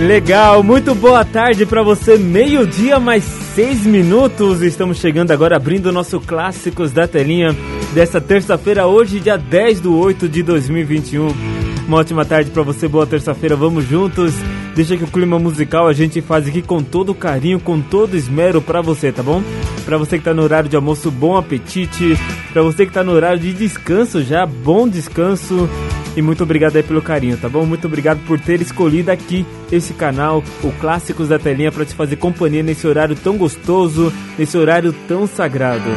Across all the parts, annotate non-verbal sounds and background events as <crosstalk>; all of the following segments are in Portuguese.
Legal, muito boa tarde para você. Meio-dia mais seis minutos. Estamos chegando agora abrindo o nosso Clássicos da Telinha desta terça-feira, hoje, dia 10 do 8 de 2021. Uma ótima tarde para você, boa terça-feira. Vamos juntos. Deixa que o clima musical a gente faz aqui com todo carinho, com todo esmero para você, tá bom? Para você que tá no horário de almoço, bom apetite. Para você que tá no horário de descanso já, bom descanso. E muito obrigado aí pelo carinho, tá bom? Muito obrigado por ter escolhido aqui esse canal, o Clássicos da Telinha, para te fazer companhia nesse horário tão gostoso, nesse horário tão sagrado.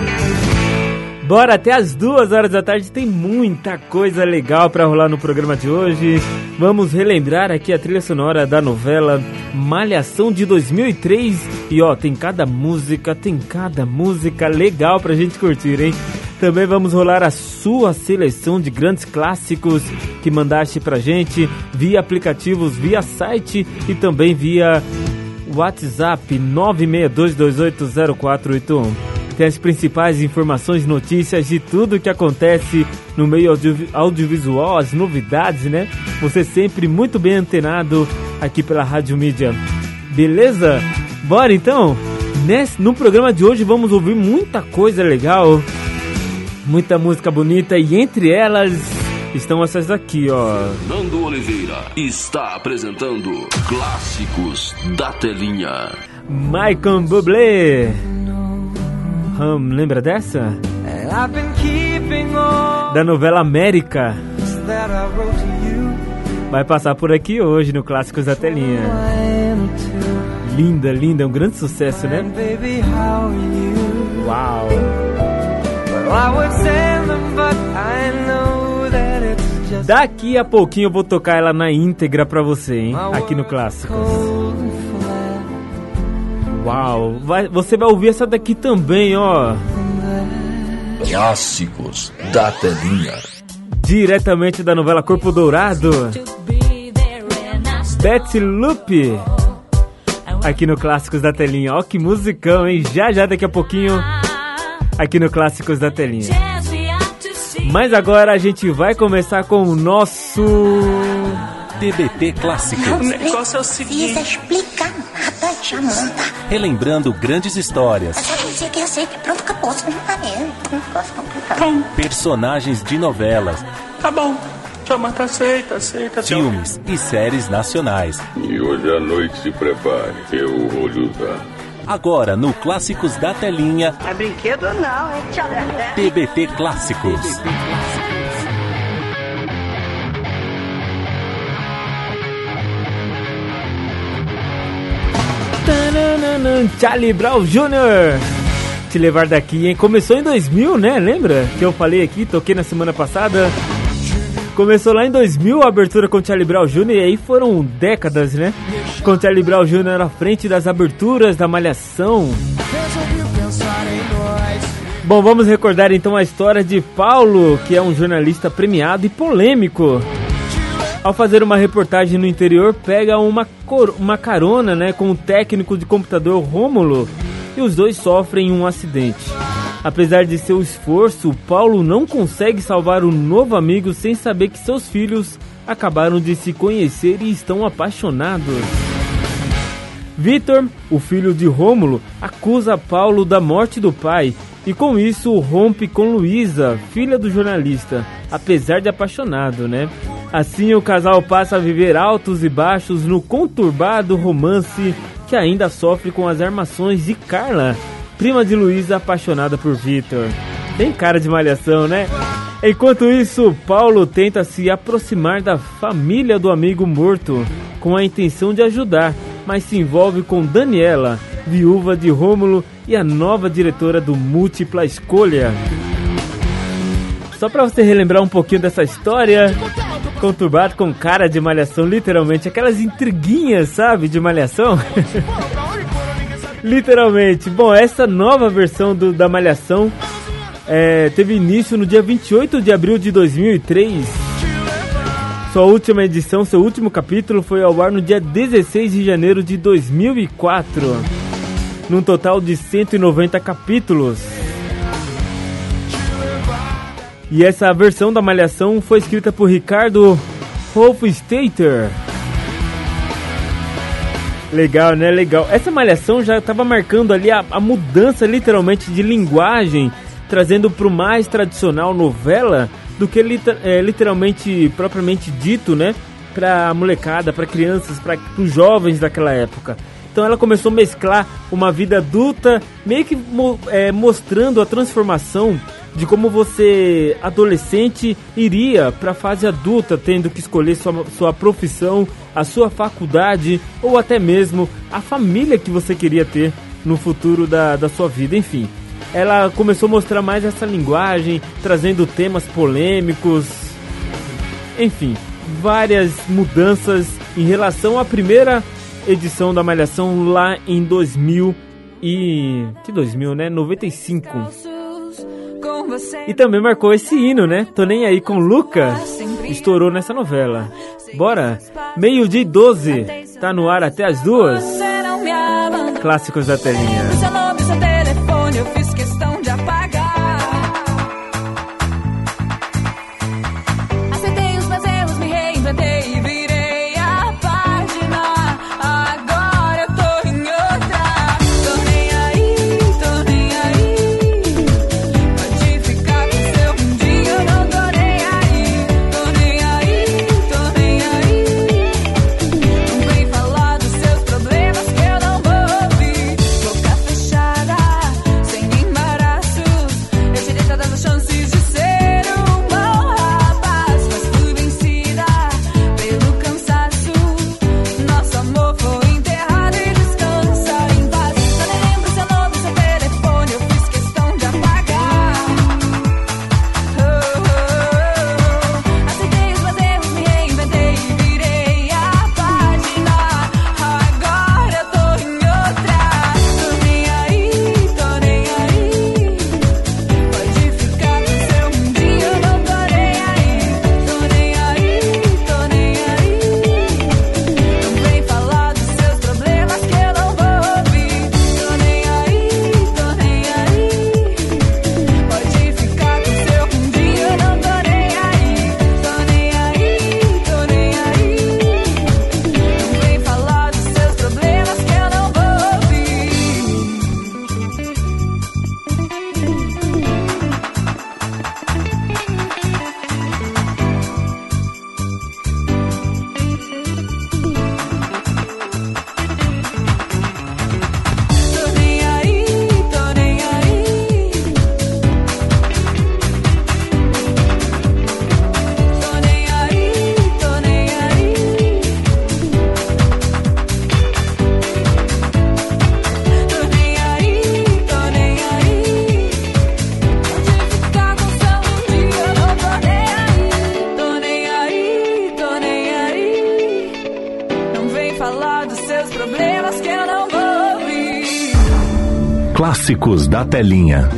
Bora, até as duas horas da tarde tem muita coisa legal para rolar no programa de hoje. Vamos relembrar aqui a trilha sonora da novela Malhação de 2003. E ó, tem cada música, tem cada música legal pra gente curtir, hein? Também vamos rolar a sua seleção de grandes clássicos que mandaste pra gente via aplicativos, via site e também via WhatsApp 962280481. Tem as principais informações, notícias de tudo que acontece no meio audio audiovisual, as novidades, né? Você sempre muito bem antenado aqui pela Rádio Mídia. Beleza? Bora então? Nesse, no programa de hoje vamos ouvir muita coisa legal, muita música bonita e entre elas estão essas aqui, ó. Nando Oliveira está apresentando Clássicos da Telinha. Michael Bublé. Hum, lembra dessa? Da novela América. Vai passar por aqui hoje no Clássicos da Telinha. Linda, linda, é um grande sucesso, né? Uau! Daqui a pouquinho eu vou tocar ela na íntegra pra você, hein? Aqui no Clássicos. Uau! Vai, você vai ouvir essa daqui também, ó. Clássicos da Telinha. Diretamente da novela Corpo Dourado. Betsy Lupe. Aqui no Clássicos da Telinha. Ó que musicão, hein? Já já daqui a pouquinho aqui no Clássicos da Telinha. Mas agora a gente vai começar com o nosso TBT Clássicos. negócio é o seguinte. precisa explicar nada, Jamanta. Relembrando grandes histórias, pronto, acabou. Você não tá mesmo. Um negócio complicado. personagens de novelas, Tá bom. Jamanta aceita, aceita. filmes e séries nacionais. E hoje à noite se prepare, eu vou lhe usar. Agora no Clássicos da Telinha, É brinquedo não, é. TBT Clássicos. Tananana, Charlie Brown Jr. Te levar daqui, hein? Começou em 2000, né? Lembra que eu falei aqui, toquei na semana passada? Começou lá em 2000 a abertura com Charlie Brown Jr. e aí foram décadas, né? Com Charlie Brown Jr. à frente das aberturas da Malhação. Bom, vamos recordar então a história de Paulo, que é um jornalista premiado e polêmico. Ao fazer uma reportagem no interior, pega uma, uma carona né, com o técnico de computador Rômulo e os dois sofrem um acidente. Apesar de seu esforço, Paulo não consegue salvar o novo amigo sem saber que seus filhos acabaram de se conhecer e estão apaixonados. Vitor, o filho de Rômulo, acusa Paulo da morte do pai e com isso rompe com Luísa, filha do jornalista, apesar de apaixonado, né? Assim, o casal passa a viver altos e baixos no conturbado romance que ainda sofre com as armações de Carla, prima de Luísa apaixonada por Victor. Tem cara de malhação, né? Enquanto isso, Paulo tenta se aproximar da família do amigo morto com a intenção de ajudar, mas se envolve com Daniela, viúva de Rômulo e a nova diretora do Múltipla Escolha. Só para você relembrar um pouquinho dessa história, conturbado com cara de malhação, literalmente, aquelas intriguinhas, sabe, de malhação? <laughs> literalmente. Bom, essa nova versão do, da malhação é, teve início no dia 28 de abril de 2003. Sua última edição, seu último capítulo foi ao ar no dia 16 de janeiro de 2004, num total de 190 capítulos. E essa versão da Malhação foi escrita por Ricardo Hofstadter. Legal, né? Legal. Essa Malhação já estava marcando ali a, a mudança literalmente de linguagem trazendo para o mais tradicional novela do que é, literalmente propriamente dito, né? Para molecada, para crianças, para os jovens daquela época. Então ela começou a mesclar uma vida adulta, meio que é, mostrando a transformação de como você, adolescente, iria para a fase adulta, tendo que escolher sua, sua profissão, a sua faculdade ou até mesmo a família que você queria ter no futuro da, da sua vida, enfim ela começou a mostrar mais essa linguagem, trazendo temas polêmicos. Enfim, várias mudanças em relação à primeira edição da Malhação lá em 2000 e que 2000, né? 95. E também marcou esse hino, né? Tô nem aí com Lucas. Estourou nessa novela. Bora? Meio-dia e 12. Tá no ar até as duas. Clássicos da telinha. eu fiz Da Telinha.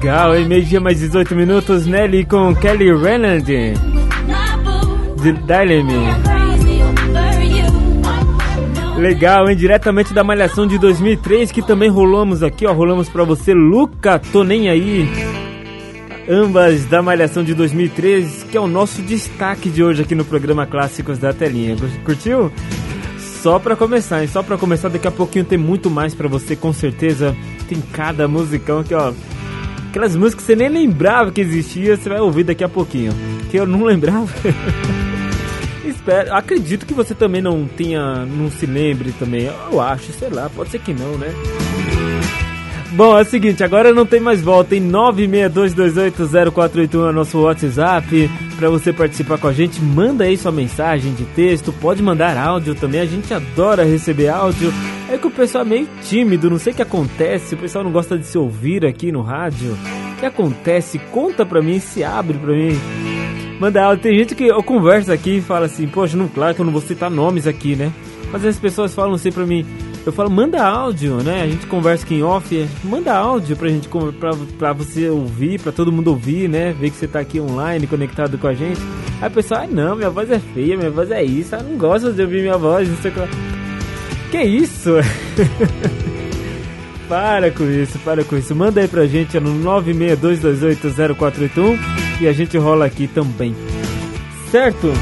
Legal, hein? Meio-dia mais 18 minutos. Nelly com Kelly Rowland de Dyleme. Legal, hein? Diretamente da Malhação de 2003, que também rolamos aqui, ó. Rolamos pra você, Luca, tô nem aí. Ambas da Malhação de 2003, que é o nosso destaque de hoje aqui no programa Clássicos da Telinha. Curtiu? Só pra começar, hein? Só pra começar, daqui a pouquinho tem muito mais pra você, com certeza. Tem cada musicão aqui, ó. Aquelas músicas que você nem lembrava que existia, você vai ouvir daqui a pouquinho. Que eu não <laughs> lembrava. Espero, acredito que você também não tenha, não se lembre também. Eu acho, sei lá, pode ser que não, né? Bom, é o seguinte, agora não tem mais volta em 962280481 é nosso WhatsApp para você participar com a gente. Manda aí sua mensagem de texto, pode mandar áudio também. A gente adora receber áudio. É que o pessoal é meio tímido, não sei o que acontece. O pessoal não gosta de se ouvir aqui no rádio. O que acontece? Conta pra mim, se abre pra mim. Manda áudio. Tem gente que eu converso aqui e fala assim, poxa, não, claro que eu não vou citar nomes aqui, né? Mas as pessoas falam assim pra mim, eu falo, manda áudio, né? A gente conversa aqui em off, manda áudio pra gente, pra, pra você ouvir, pra todo mundo ouvir, né? Ver que você tá aqui online, conectado com a gente. Aí a pessoa, ah não, minha voz é feia, minha voz é isso, ah, não gosta de ouvir minha voz, não sei o que. Que isso? <laughs> para com isso, para com isso. Manda aí pra gente é no 962280481 e a gente rola aqui também. Certo?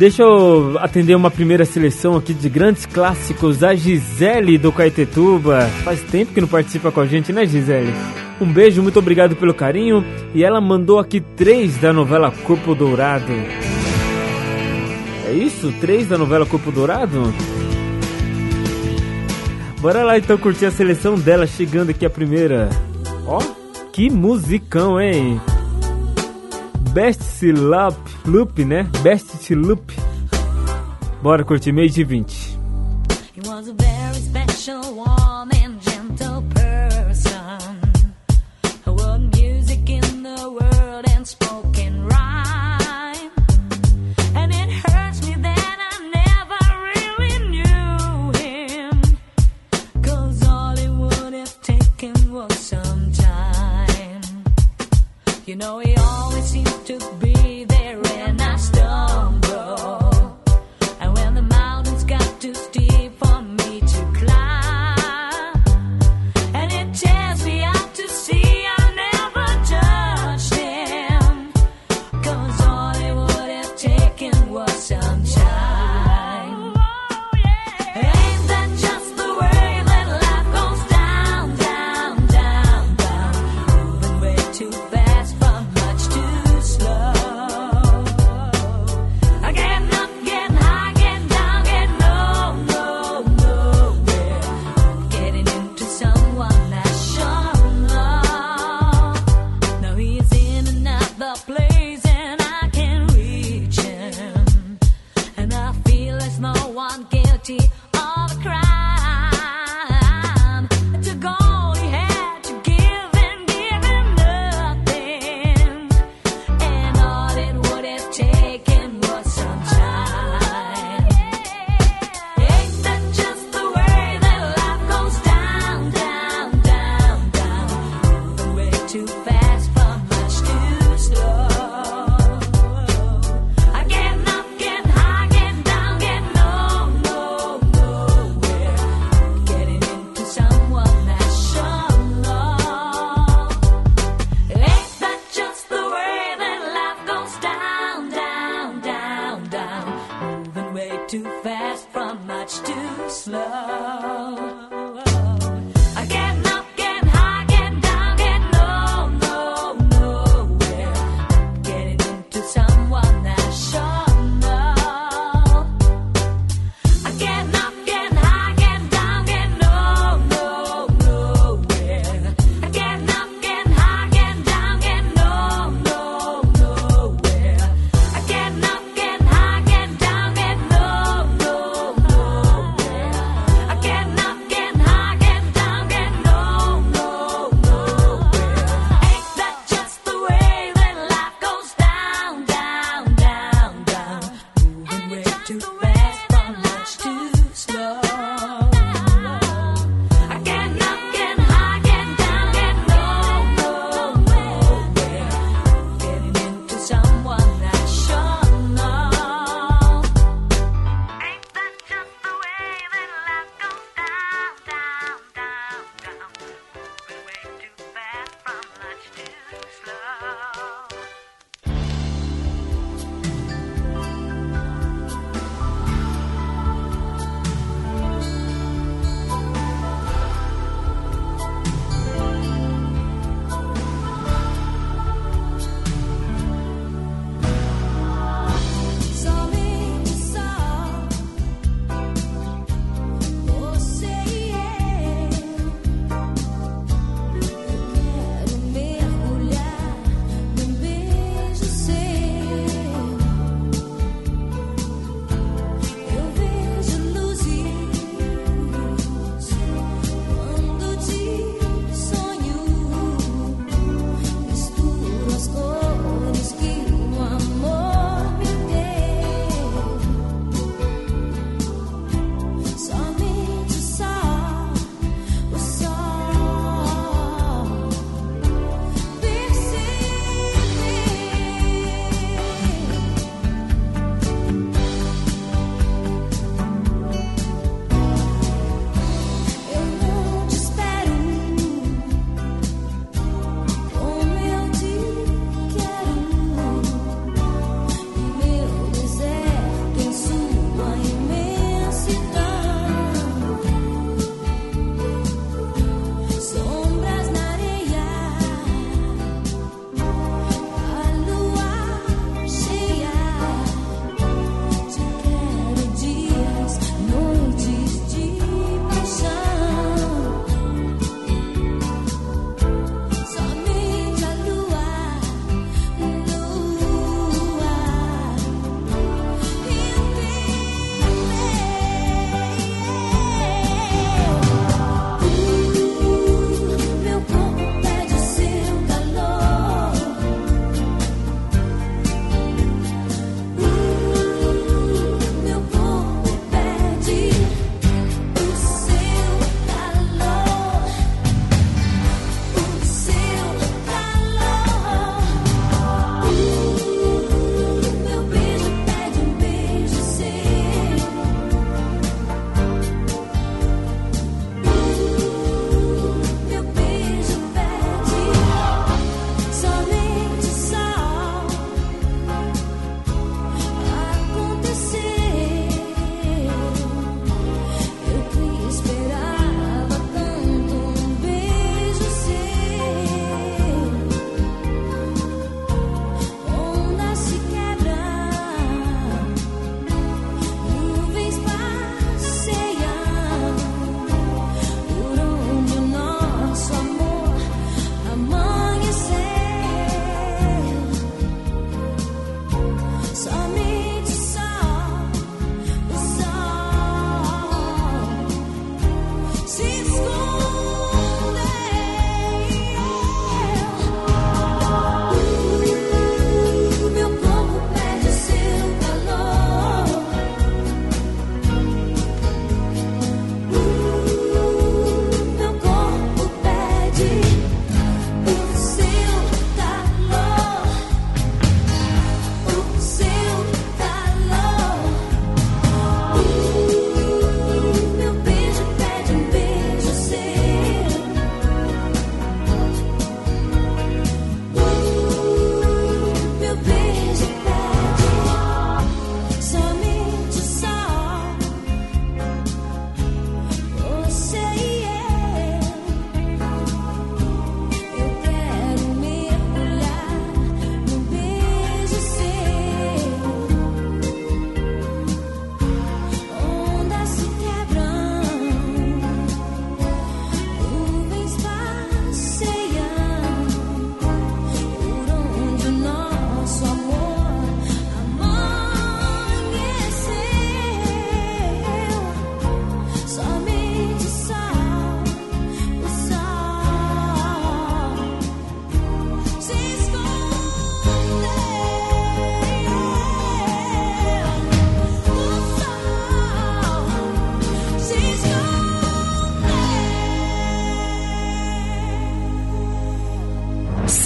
Deixa eu atender uma primeira seleção aqui de grandes clássicos. A Gisele do Caetetuba. Faz tempo que não participa com a gente, né, Gisele? Um beijo, muito obrigado pelo carinho. E ela mandou aqui três da novela Corpo Dourado. É isso? Três da novela Corpo Dourado? Bora lá então curtir a seleção dela, chegando aqui a primeira. Ó, que musicão, hein? Best Loop, Loop, né? Best Loop. Bora curtir meio de 20. He was a very special, warm and gentle person. Music in the world and rhyme. And it hurts me that I never really knew him. Cause all it would have taken was some time. You know,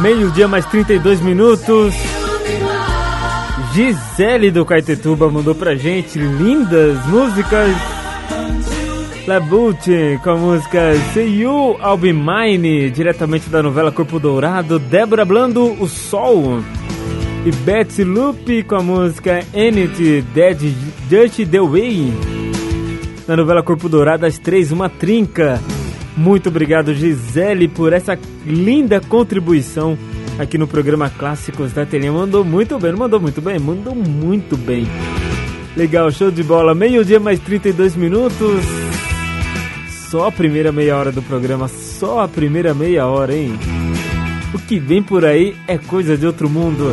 Meio-dia mais 32 minutos. Gisele do Caetetuba mandou pra gente lindas músicas. Labute com a música See You I'll Be Mine, diretamente da novela Corpo Dourado. Débora Blando, O Sol. E Betsy Lupe com a música Anything Dead Dirty The Way. Na novela Corpo Dourado, às três, uma trinca. Muito obrigado, Gisele, por essa linda contribuição aqui no programa Clássicos da Telinha. Mandou muito bem, mandou muito bem? Mandou muito bem. Legal, show de bola. Meio-dia mais 32 minutos. Só a primeira meia hora do programa, só a primeira meia hora, hein? O que vem por aí é coisa de outro mundo.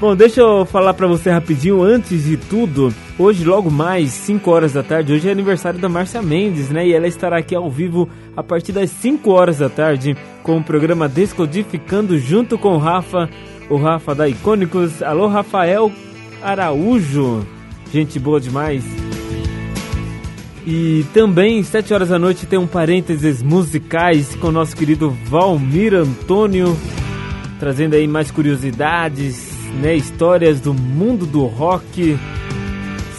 Bom, deixa eu falar pra você rapidinho, antes de tudo, hoje logo mais 5 horas da tarde, hoje é aniversário da Márcia Mendes, né? E ela estará aqui ao vivo a partir das 5 horas da tarde com o programa Descodificando junto com o Rafa, o Rafa da Icônicos. Alô, Rafael Araújo. Gente boa demais. E também, 7 horas da noite, tem um parênteses musicais com o nosso querido Valmir Antônio, trazendo aí mais curiosidades né, histórias do mundo do rock.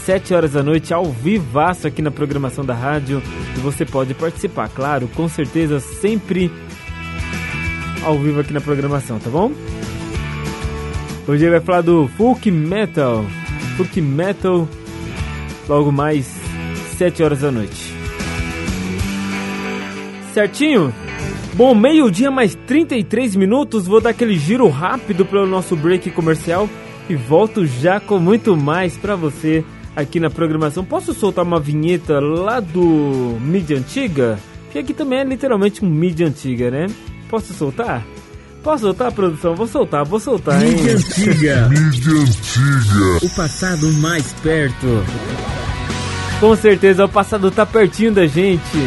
7 horas da noite, ao vivaço aqui na programação da rádio. E você pode participar, claro, com certeza, sempre ao vivo aqui na programação, tá bom? Hoje ele vai falar do folk metal. Folk metal, logo mais 7 horas da noite. Certinho? Bom, meio-dia mais 33 minutos, vou dar aquele giro rápido pelo nosso break comercial e volto já com muito mais pra você aqui na programação. Posso soltar uma vinheta lá do mídia antiga? Que aqui também é literalmente um mídia antiga, né? Posso soltar? Posso soltar, produção? Vou soltar, vou soltar, hein? Mídia antiga. Mídia antiga. O passado mais perto. Com certeza, o passado tá pertinho da gente.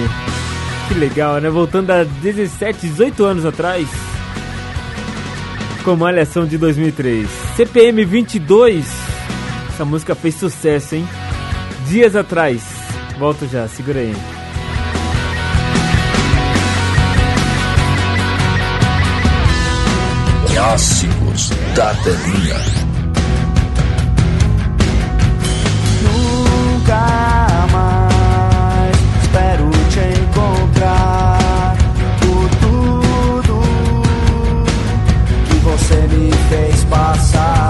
Que legal, né? Voltando a 17, 18 anos atrás. Com Malhação de 2003. CPM 22. Essa música fez sucesso, hein? Dias atrás. Volto já, segura aí. Clássicos da telinha. Passar.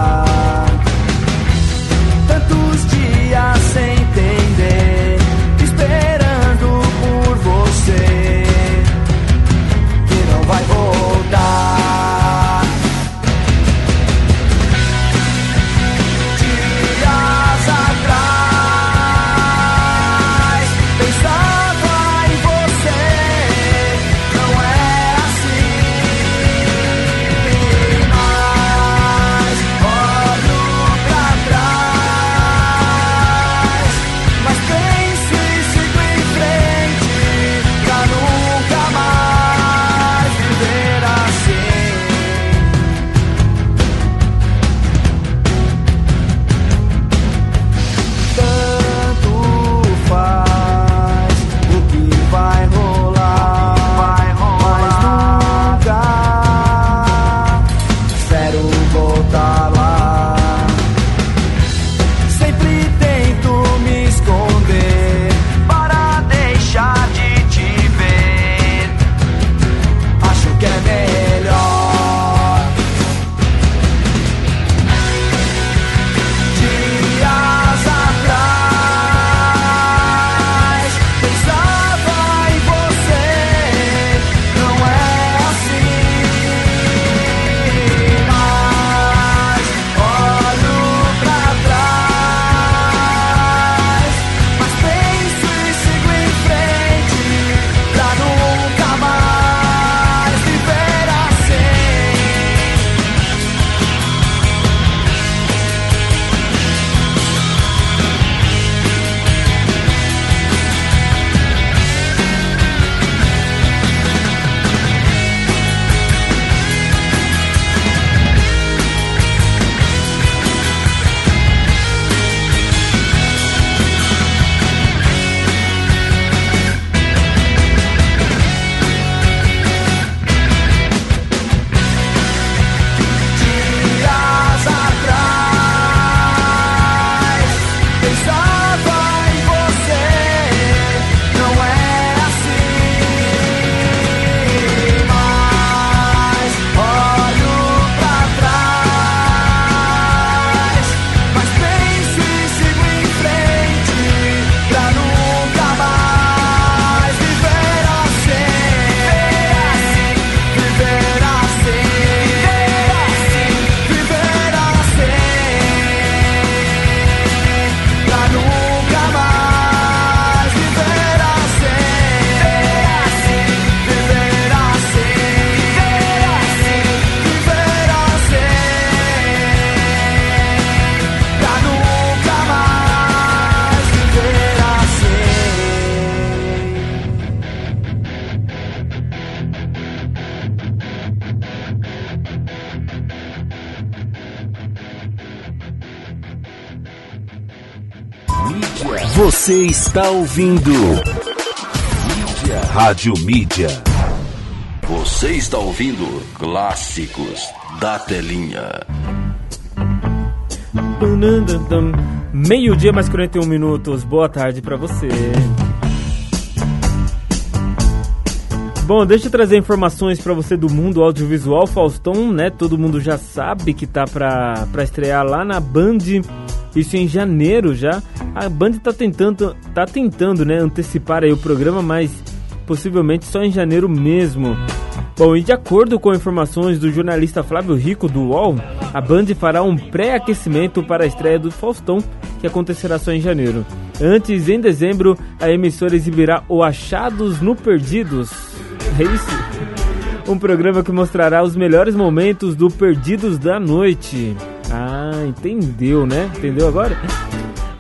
Está ouvindo. Mídia. Rádio Mídia. Você está ouvindo Clássicos da telinha. Meio-dia mais 41 minutos. Boa tarde pra você. Bom, deixa eu trazer informações pra você do mundo audiovisual. Faustão, né? Todo mundo já sabe que tá pra estrear lá na Band. Isso em janeiro já. A Band tá tentando, tá tentando, né, antecipar aí o programa, mas possivelmente só em janeiro mesmo. Bom, e de acordo com informações do jornalista Flávio Rico do UOL, a Band fará um pré-aquecimento para a estreia do Faustão, que acontecerá só em janeiro. Antes, em dezembro, a emissora exibirá o Achados no Perdidos. É isso? Um programa que mostrará os melhores momentos do Perdidos da Noite. Ah, entendeu, né? Entendeu agora?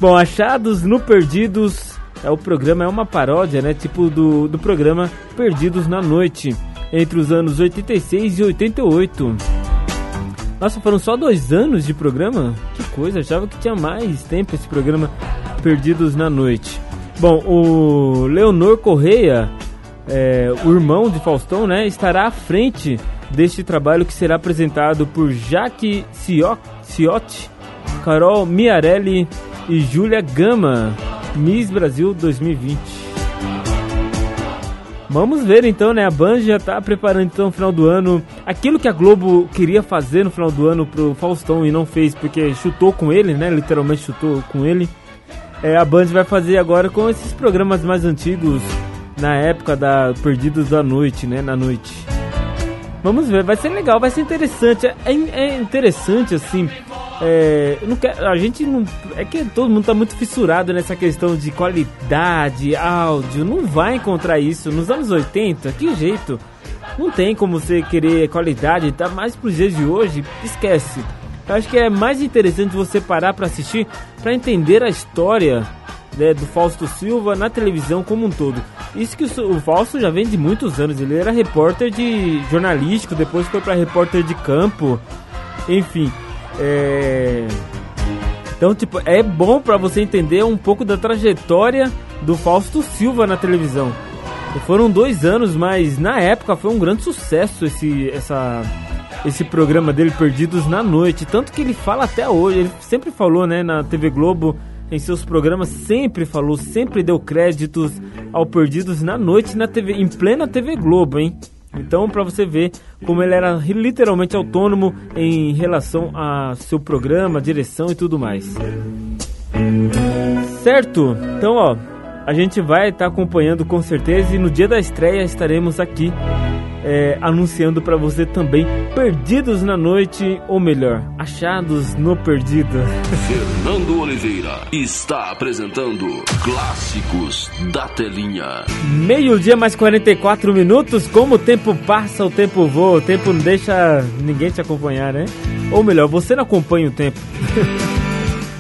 Bom, Achados no Perdidos é o programa, é uma paródia, né? Tipo do, do programa Perdidos na Noite, entre os anos 86 e 88. Nossa, foram só dois anos de programa? Que coisa, achava que tinha mais tempo esse programa Perdidos na Noite. Bom, o Leonor Correia, é, o irmão de Faustão, né, estará à frente deste trabalho que será apresentado por Jaque Cio- Ciotti, Carol Miarelli e Júlia Gama, Miss Brasil 2020. Vamos ver então, né? A Band já tá preparando então no final do ano aquilo que a Globo queria fazer no final do ano pro Faustão e não fez porque chutou com ele, né? Literalmente chutou com ele. É, a Band vai fazer agora com esses programas mais antigos na época da Perdidos da Noite, né? Na noite. Vamos ver, vai ser legal, vai ser interessante. É, é interessante assim. É, quero, a gente não. É que todo mundo tá muito fissurado nessa questão de qualidade, áudio. Não vai encontrar isso. Nos anos 80, que jeito? Não tem como você querer qualidade, tá mais pros dias de hoje, esquece. Eu acho que é mais interessante você parar pra assistir, pra entender a história né, do Fausto Silva na televisão como um todo. Isso que o, o Fausto já vem de muitos anos. Ele era repórter de jornalístico, depois foi pra repórter de campo, enfim. É... Então, tipo, é bom pra você entender um pouco da trajetória do Fausto Silva na televisão. Foram dois anos, mas na época foi um grande sucesso esse, essa, esse programa dele, Perdidos na Noite. Tanto que ele fala até hoje, ele sempre falou, né, na TV Globo, em seus programas, sempre falou, sempre deu créditos ao Perdidos na Noite na TV, em plena TV Globo, hein? Então, pra você ver como ele era literalmente autônomo em relação a seu programa, direção e tudo mais. Certo? Então, ó, a gente vai estar acompanhando com certeza e no dia da estreia estaremos aqui é, anunciando pra você também Perdidos na Noite, ou melhor, Achados no Perdido. Fernando Oliveira está apresentando Clássicos da Telinha. Meio-dia mais 44 minutos. Como o tempo passa, o tempo voa. O tempo não deixa ninguém te acompanhar, né? Ou melhor, você não acompanha o tempo. <laughs>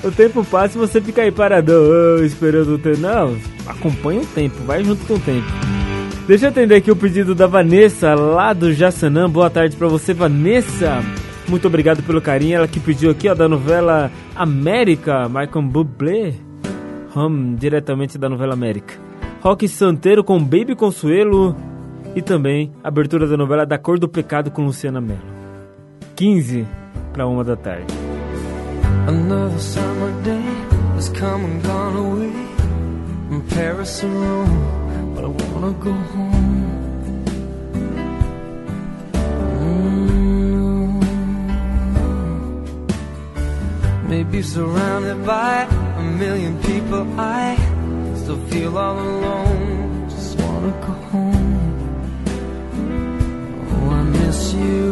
o tempo passa e você fica aí paradão, oh, esperando o tempo. Não, acompanha o tempo, vai junto com o tempo. Deixa eu atender aqui o pedido da Vanessa, lá do Jaçanã. Boa tarde pra você, Vanessa. Muito obrigado pelo carinho. Ela que pediu aqui, ó, da novela América, Michael Bublé. Hum, diretamente da novela América. Rock Santeiro com Baby Consuelo. E também abertura da novela Da Cor do Pecado com Luciana Mello. 15 para uma da tarde. Another summer day has come and gone away In Paris to Rome, but I wanna go home. Mm. Maybe surrounded by a million people, I still feel all alone. Just wanna go home. Oh, I miss you,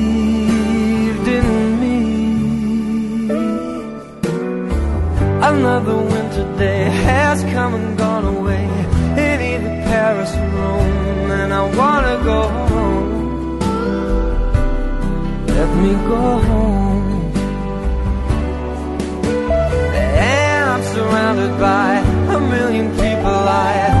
Another winter day has come and gone away in either Paris or Rome, and I wanna go home. Let me go home. And I'm surrounded by a million people. I,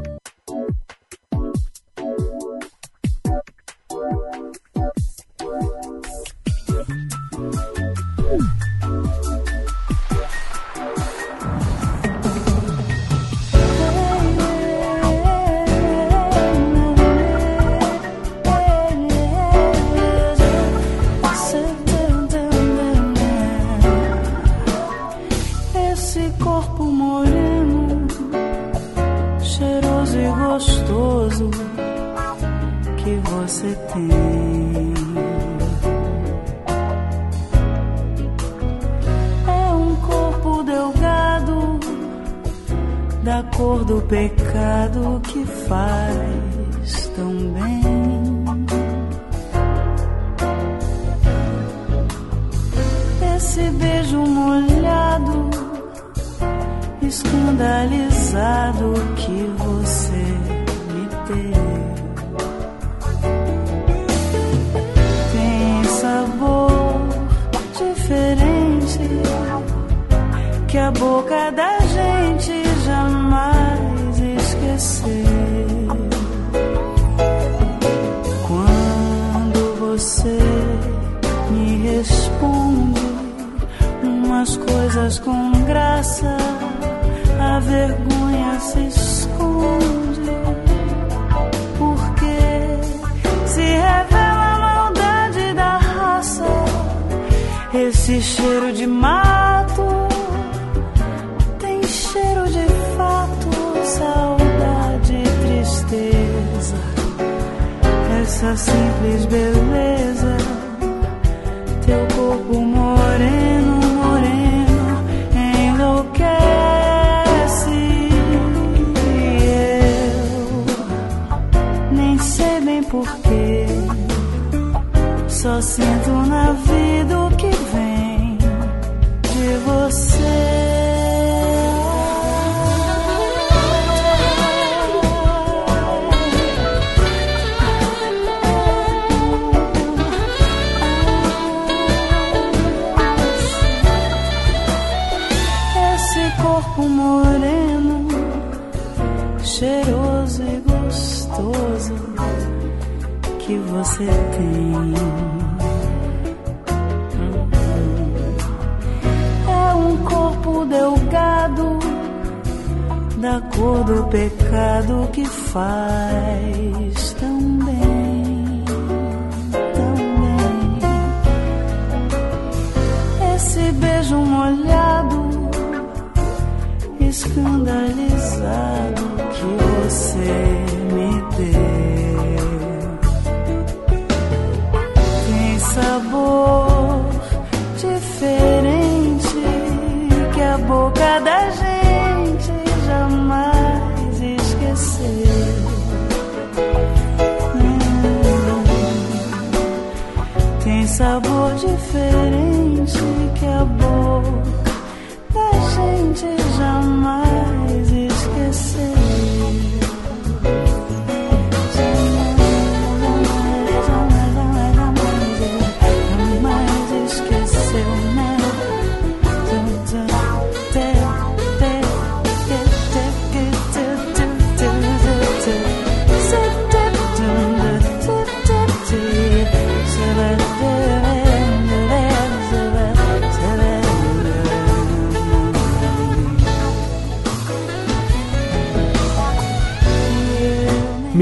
Porquê, só sinto na vida o que vem de você. Você tem. É um corpo delgado, da cor do pecado que faz tão bem, tão bem. Esse beijo molhado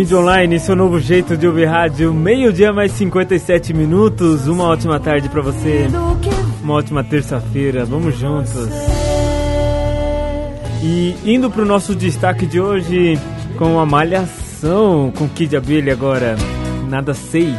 Mídia Online, seu novo jeito de ouvir rádio, meio-dia mais 57 minutos. Uma ótima tarde pra você. Uma ótima terça-feira. Vamos juntos. E indo pro nosso destaque de hoje com a malhação com Kid Abelha agora. Nada sei.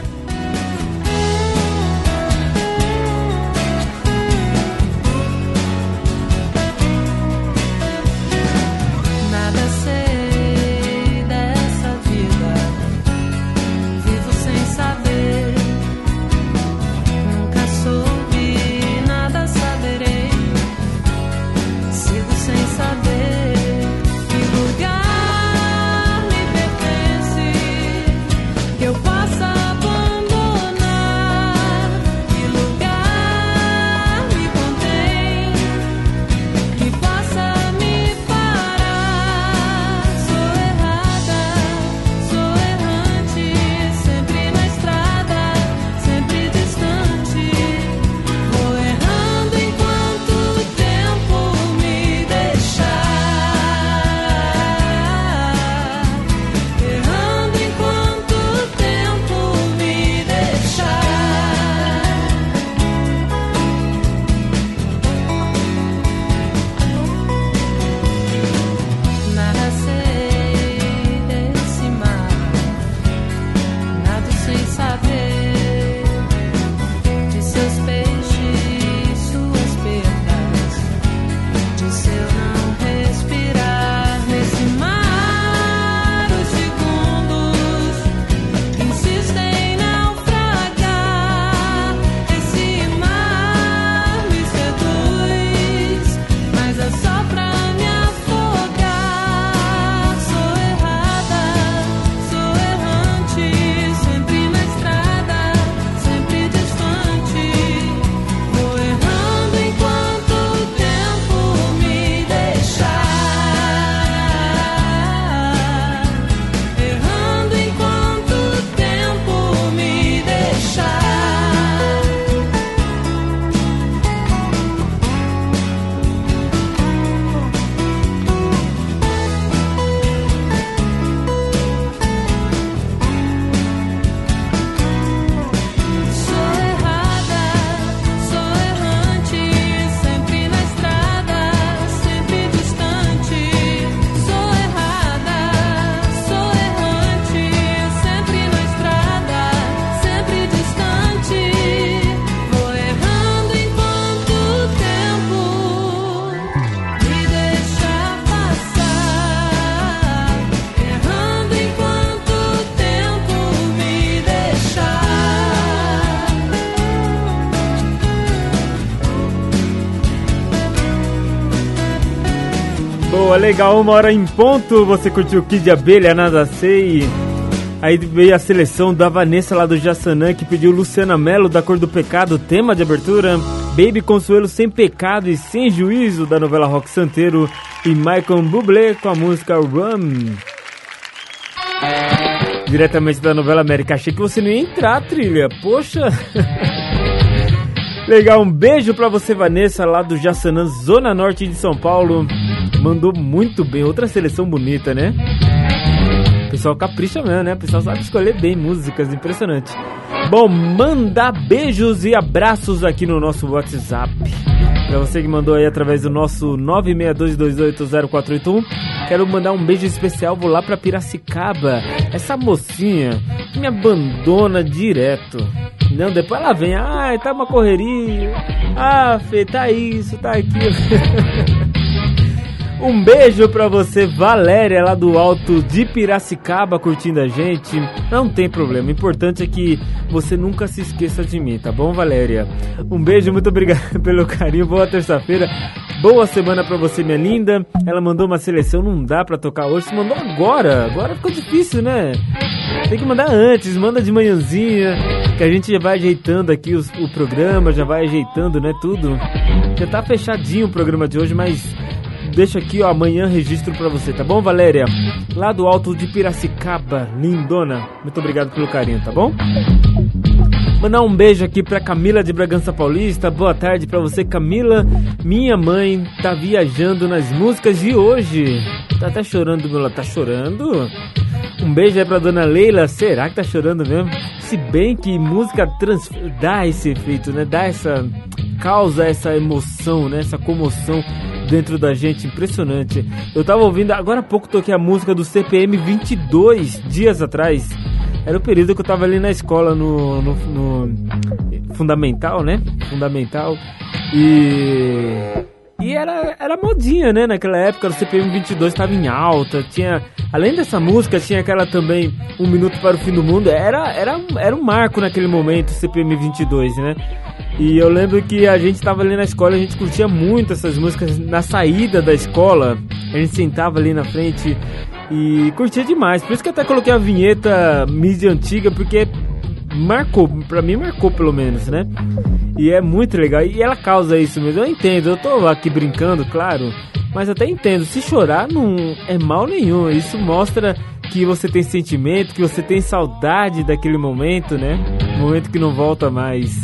Boa, legal, uma hora em ponto. Você curtiu Kid Abelha, Nada Sei. Aí veio a seleção da Vanessa lá do Jassanã, que pediu Luciana Mello, da Cor do Pecado, tema de abertura. Baby Consuelo, Sem Pecado e Sem Juízo, da novela Rock Santeiro. E Michael Bublé com a música Run. Diretamente da novela América. Achei que você não ia entrar, trilha. Poxa. <laughs> Legal, um beijo pra você, Vanessa, lá do Jassanã, Zona Norte de São Paulo. Mandou muito bem. Outra seleção bonita, né? O pessoal capricha mesmo, né? O pessoal sabe escolher bem músicas, impressionante. Bom, mandar beijos e abraços aqui no nosso WhatsApp. Pra você que mandou aí através do nosso 962280481. Quero mandar um beijo especial, vou lá pra Piracicaba. Essa mocinha me abandona direto. Não, depois ela vem, ai, tá uma correria. Ah, Fê, tá isso, tá aquilo. <laughs> Um beijo pra você, Valéria, lá do alto de Piracicaba, curtindo a gente. Não tem problema, o importante é que você nunca se esqueça de mim, tá bom, Valéria? Um beijo, muito obrigado <laughs> pelo carinho, boa terça-feira. Boa semana pra você, minha linda. Ela mandou uma seleção, não dá pra tocar hoje. Se mandou agora, agora ficou difícil, né? Tem que mandar antes, manda de manhãzinha, que a gente já vai ajeitando aqui os, o programa, já vai ajeitando, né, tudo. Já tá fechadinho o programa de hoje, mas deixa aqui, ó, amanhã registro pra você, tá bom, Valéria? Lá do alto de Piracicaba, lindona. Muito obrigado pelo carinho, tá bom? Mandar um beijo aqui pra Camila de Bragança Paulista. Boa tarde pra você, Camila. Minha mãe tá viajando nas músicas de hoje. Tá até chorando, lado. Tá chorando? Um beijo aí pra dona Leila. Será que tá chorando mesmo? Se bem que música trans... dá esse efeito, né? Dá essa. causa essa emoção, né? Essa comoção dentro da gente, impressionante. Eu tava ouvindo, agora há pouco toquei a música do CPM 22 dias atrás. Era o período que eu tava ali na escola no, no, no fundamental, né? Fundamental. E e era, era modinha, né? Naquela época o CPM 22 estava em alta. Tinha, além dessa música, tinha aquela também Um Minuto para o Fim do Mundo. Era, era, era um marco naquele momento, o CPM 22, né? E eu lembro que a gente estava ali na escola, a gente curtia muito essas músicas na saída da escola. A gente sentava ali na frente e curtia demais. Por isso que até coloquei a vinheta mídia antiga, porque marcou, pra mim marcou pelo menos, né? E é muito legal. E ela causa isso mesmo. Eu entendo, eu tô aqui brincando, claro. Mas até entendo, se chorar não é mal nenhum. Isso mostra que você tem sentimento, que você tem saudade daquele momento, né? Momento que não volta mais.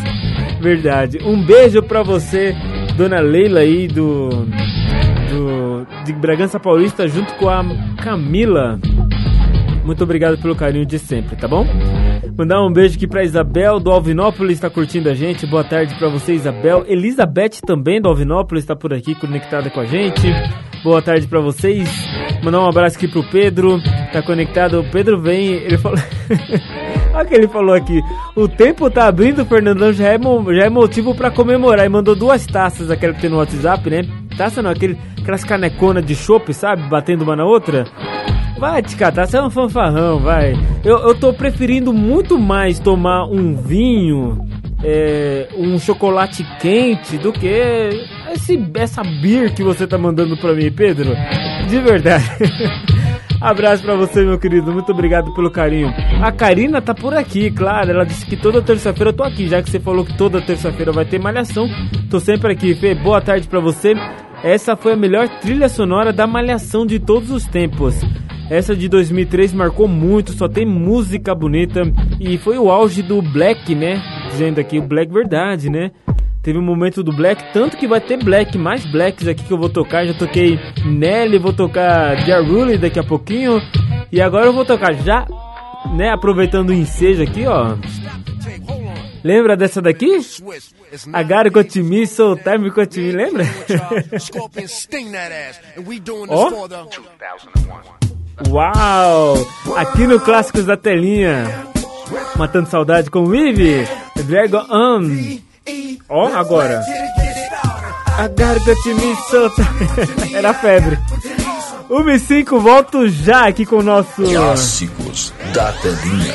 Verdade. Um beijo pra você, dona Leila aí do. do de Bragança Paulista, junto com a Camila. Muito obrigado pelo carinho de sempre, tá bom? Mandar um beijo aqui pra Isabel do Alvinópolis, tá curtindo a gente. Boa tarde pra você, Isabel. Elizabeth também do Alvinópolis tá por aqui conectada com a gente. Boa tarde pra vocês. Mandar um abraço aqui pro Pedro, tá conectado. O Pedro vem, ele falou. <laughs> Olha o que ele falou aqui. O tempo tá abrindo, Fernandão, já é, já é motivo pra comemorar. E mandou duas taças, aquela que tem no WhatsApp, né? Taça não, aquele, aquelas caneconas de chopp, sabe? Batendo uma na outra. Vai te catar, você é um fanfarrão, vai. Eu, eu tô preferindo muito mais tomar um vinho, é, um chocolate quente, do que esse, essa beer que você tá mandando pra mim, Pedro. De verdade. <laughs> Abraço pra você, meu querido. Muito obrigado pelo carinho. A Karina tá por aqui, claro. Ela disse que toda terça-feira eu tô aqui, já que você falou que toda terça-feira vai ter malhação. Tô sempre aqui, Fê. Boa tarde pra você. Essa foi a melhor trilha sonora da malhação de todos os tempos. Essa de 2003 marcou muito, só tem música bonita e foi o auge do Black, né? Dizendo aqui o Black verdade, né? Teve um momento do Black, tanto que vai ter Black, mais Blacks aqui que eu vou tocar. Já toquei Nelly, vou tocar Jaruli daqui a pouquinho. E agora eu vou tocar já, né? Aproveitando o ensejo aqui, ó. Lembra dessa daqui? Agar Kotimi, Soul Time Kotimi, lembra? Ó. Uau! Aqui no Clássicos da Telinha. Matando saudade com Vivi. Dragon On. Ó, agora. Agar Kotimi, Soul Time. Era febre. 1 e 5, volto já aqui com o nosso. Clássicos da telinha.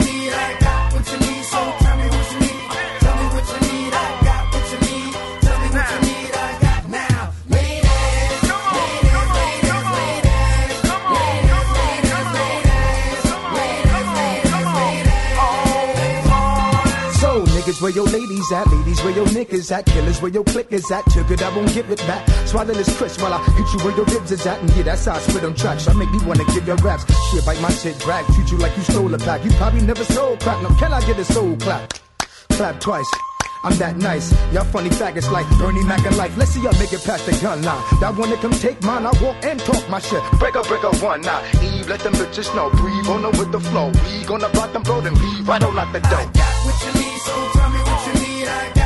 Where your ladies at? Ladies, where your niggas at? Killers, where your click is at? Took it, I won't give it back. Swallow this crisp while I hit you where your ribs is at. And yeah, that's how I spit on tracks. I make me wanna give your raps. Shit, bite my shit, drag. Treat you like you stole a pack. You probably never sold crack. Now, can I get a soul clap? Clap twice. I'm that nice. Y'all funny faggots like Bernie Mac and life. Let's see y'all make it past the gun line. That wanna come take mine. I walk and talk my shit. Break up, break up one now. Eve, let them bitches know. Breathe on them with the flow. We gonna block them, blow them, leave right on out the door. I got what you need, so I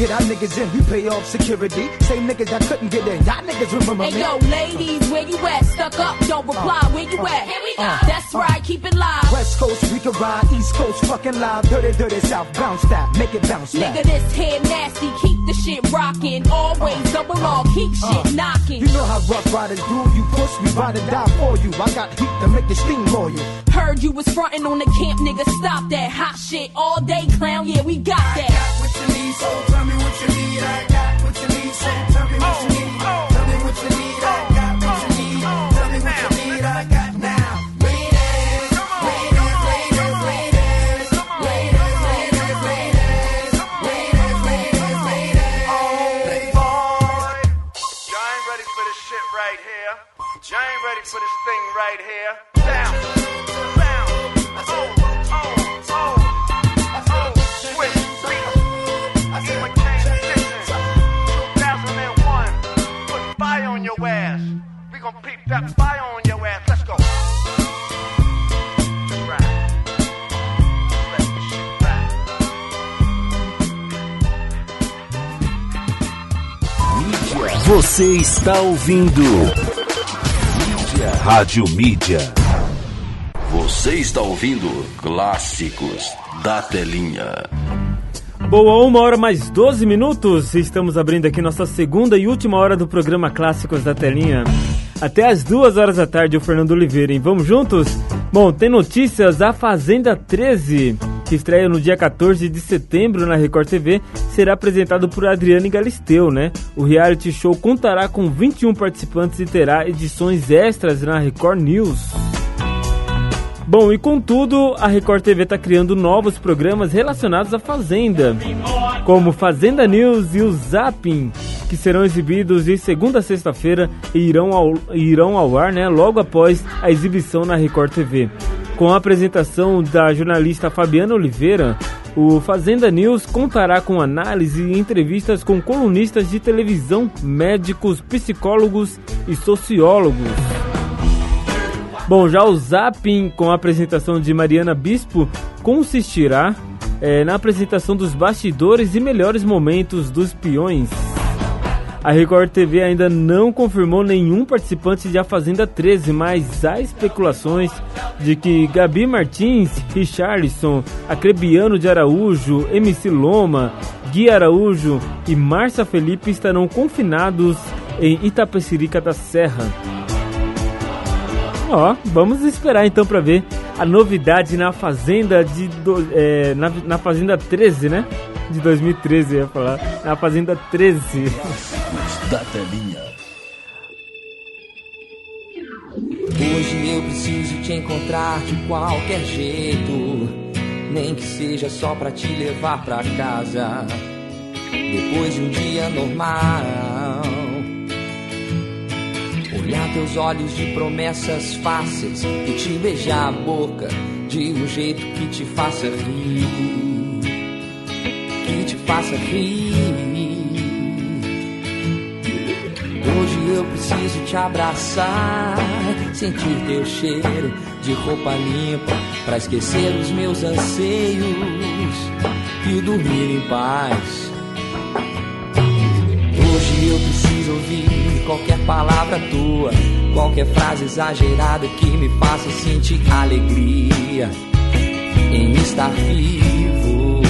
get our niggas in, we pay off security. Same niggas that couldn't get in, y'all niggas remember Hey me. yo, ladies, where you at? Stuck up, don't reply. Where you at? Here we go. Uh, that's right, keep it live. West Coast we can ride, East Coast fucking live, dirty, dirty South, bounce that, make it bounce Nigga, this head nasty, keep the shit rocking. Always uh, double R, keep uh, shit knocking. You know how rough riders do, you push, me, ride or die for you. I got heat to make the steam for you. Heard you was frontin' on the camp, nigga. Stop that hot shit all day, clown. Yeah, we got that. What you need, so tell me what you need. I got what you need, so tell me what you oh, need. Oh. Tell me what you need. I oh, got what you need. Tell me what you need. I got now. Ladies, ladies, ladies, ladies, ladies, ladies, ladies, ladies, ladies, ladies. Y'all ain't ready for this shit right here. Y'all ain't ready for this thing right here. Você está ouvindo Mídia. Rádio Mídia. Você está ouvindo Clássicos da Telinha. Boa, uma hora mais 12 minutos. Estamos abrindo aqui nossa segunda e última hora do programa Clássicos da Telinha. Até as duas horas da tarde, o Fernando Oliveira, hein? Vamos juntos? Bom, tem notícias da Fazenda 13, que estreia no dia 14 de setembro na Record TV, será apresentado por Adriane Galisteu, né? O reality show contará com 21 participantes e terá edições extras na Record News. Bom, e contudo, a Record TV está criando novos programas relacionados à Fazenda, como Fazenda News e o Zapping, que serão exibidos de segunda a sexta-feira e irão ao, irão ao ar né, logo após a exibição na Record TV. Com a apresentação da jornalista Fabiana Oliveira, o Fazenda News contará com análise e entrevistas com colunistas de televisão, médicos, psicólogos e sociólogos. Bom, já o Zapping, com a apresentação de Mariana Bispo, consistirá eh, na apresentação dos bastidores e melhores momentos dos peões. A Record TV ainda não confirmou nenhum participante de A Fazenda 13, mas há especulações de que Gabi Martins, Richarlison, Acrebiano de Araújo, MC Loma, Gui Araújo e Márcia Felipe estarão confinados em Itapecerica da Serra. Ó, vamos esperar então para ver a novidade na Fazenda de do, é, na, na Fazenda 13, né? De 2013, eu ia falar. Na Fazenda 13. Da telinha. Hoje eu preciso te encontrar de qualquer jeito, nem que seja só pra te levar pra casa. Depois de um dia normal, olhar teus olhos de promessas fáceis e te beijar a boca de um jeito que te faça rir, faça rir. Hoje eu preciso te abraçar, sentir teu cheiro de roupa limpa, pra esquecer os meus anseios e dormir em paz. Hoje eu preciso ouvir qualquer palavra tua, qualquer frase exagerada que me faça sentir alegria em estar vivo.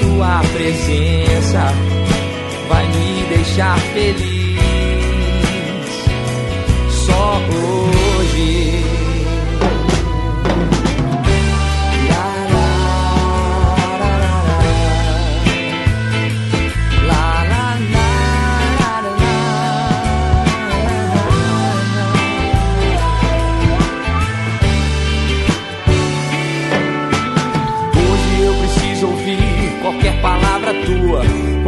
Tua presença vai me deixar feliz.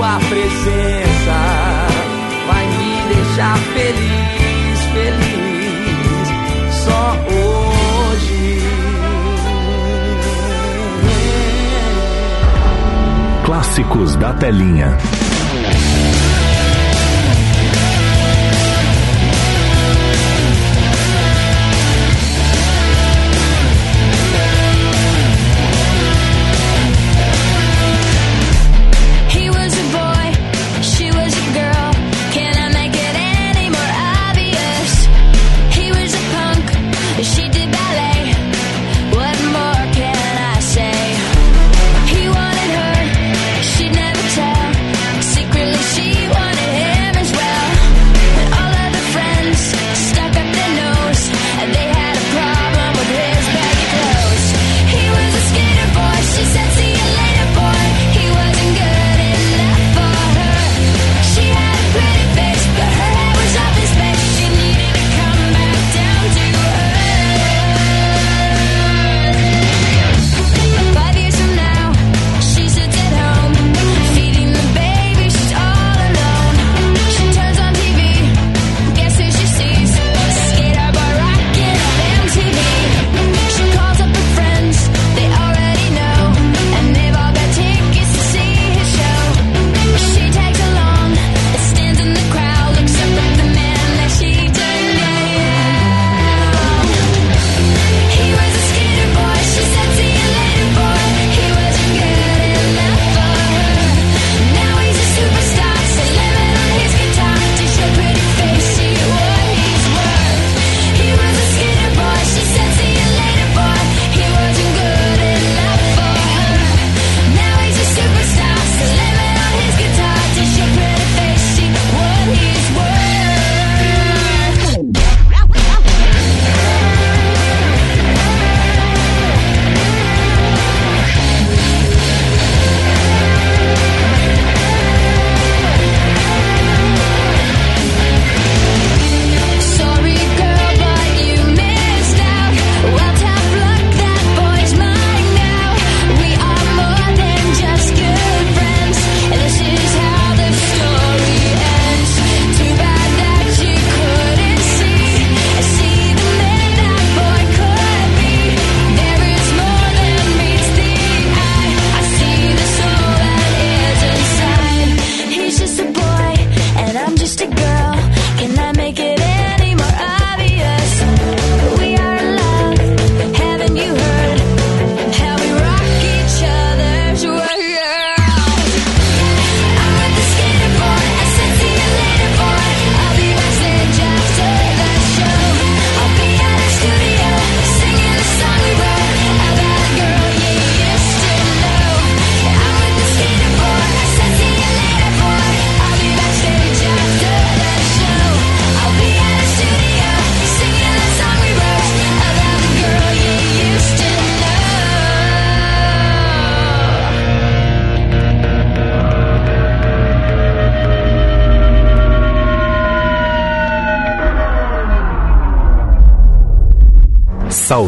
Só tua presença vai me deixar feliz, feliz. Só hoje. Clássicos da telinha.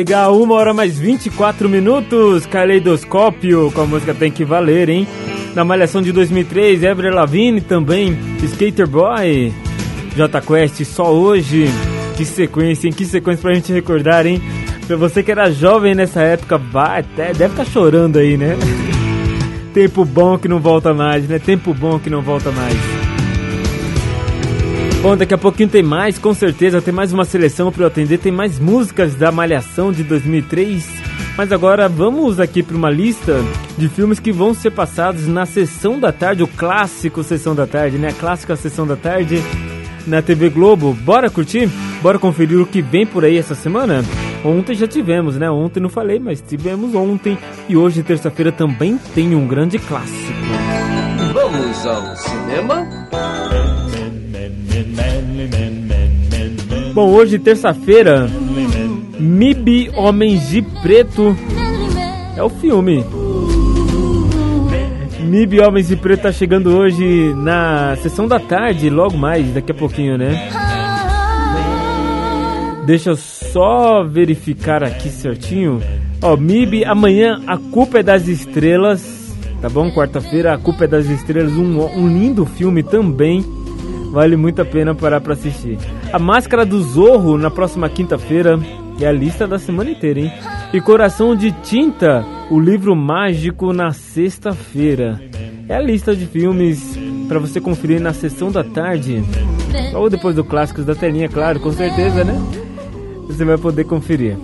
Legal, uma hora mais 24 minutos, Caleidoscópio, com a música Tem Que Valer, hein? Na Malhação de 2003, Avril Lavigne também, Skater Boy, J Quest, só hoje. Que sequência, hein? Que sequência pra gente recordar, hein? Pra você que era jovem nessa época, vai, até, deve estar chorando aí, né? <laughs> Tempo bom que não volta mais, né? Tempo bom que não volta mais. Bom, daqui a pouquinho tem mais, com certeza, tem mais uma seleção para eu atender, tem mais músicas da Malhação de 2003. Mas agora vamos aqui para uma lista de filmes que vão ser passados na sessão da tarde, o clássico sessão da tarde, né? A clássica sessão da tarde na TV Globo. Bora curtir? Bora conferir o que vem por aí essa semana? Ontem já tivemos, né? Ontem não falei, mas tivemos ontem. E hoje, terça-feira, também tem um grande clássico. Vamos ao cinema? Bom, hoje, terça-feira, MIB Homens de Preto é o filme. MIB Homens de Preto tá chegando hoje na sessão da tarde, logo mais, daqui a pouquinho, né? Deixa eu só verificar aqui certinho. Ó, MIB, amanhã a culpa é das estrelas, tá bom? Quarta-feira a culpa é das estrelas, um, um lindo filme também. Vale muito a pena parar pra assistir. A Máscara do Zorro na próxima quinta-feira é a lista da semana inteira, hein? E Coração de Tinta, o livro mágico na sexta-feira. É a lista de filmes para você conferir na sessão da tarde. Ou depois do Clássicos da Telinha, claro, com certeza, né? Você vai poder conferir.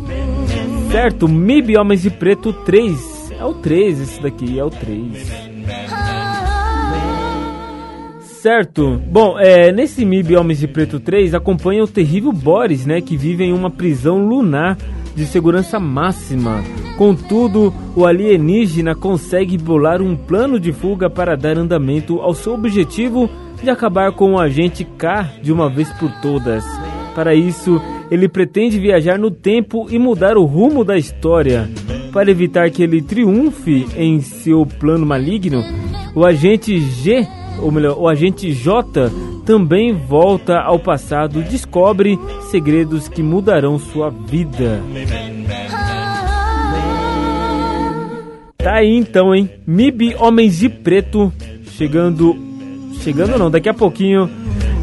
Certo, MIB Homens de Preto 3. É o 3 esse daqui, é o 3. Certo. Bom, é, nesse MIB Homens de Preto 3 acompanha o terrível Boris, né, que vive em uma prisão lunar de segurança máxima. Contudo, o alienígena consegue bolar um plano de fuga para dar andamento ao seu objetivo de acabar com o agente K de uma vez por todas. Para isso, ele pretende viajar no tempo e mudar o rumo da história. Para evitar que ele triunfe em seu plano maligno, o agente G, ou melhor, o agente J também volta ao passado, descobre segredos que mudarão sua vida. Tá aí então, hein? MIB Homens de Preto chegando. Chegando não, daqui a pouquinho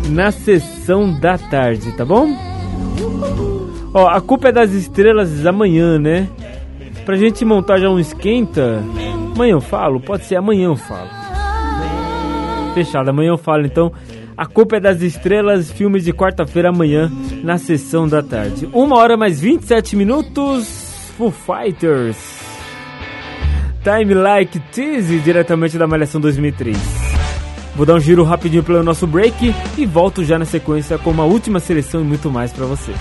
na sessão da tarde, tá bom? Ó, a culpa é das estrelas amanhã, né? Pra gente montar já um esquenta. Amanhã eu falo? Pode ser amanhã eu falo. Fechado, amanhã eu falo então. A culpa é das estrelas, filmes de quarta-feira amanhã na sessão da tarde. Uma hora mais 27 minutos. Foo Fighters. Time Like Tease, diretamente da Malhação 2003. Vou dar um giro rapidinho pelo nosso break e volto já na sequência com uma última seleção e muito mais para você.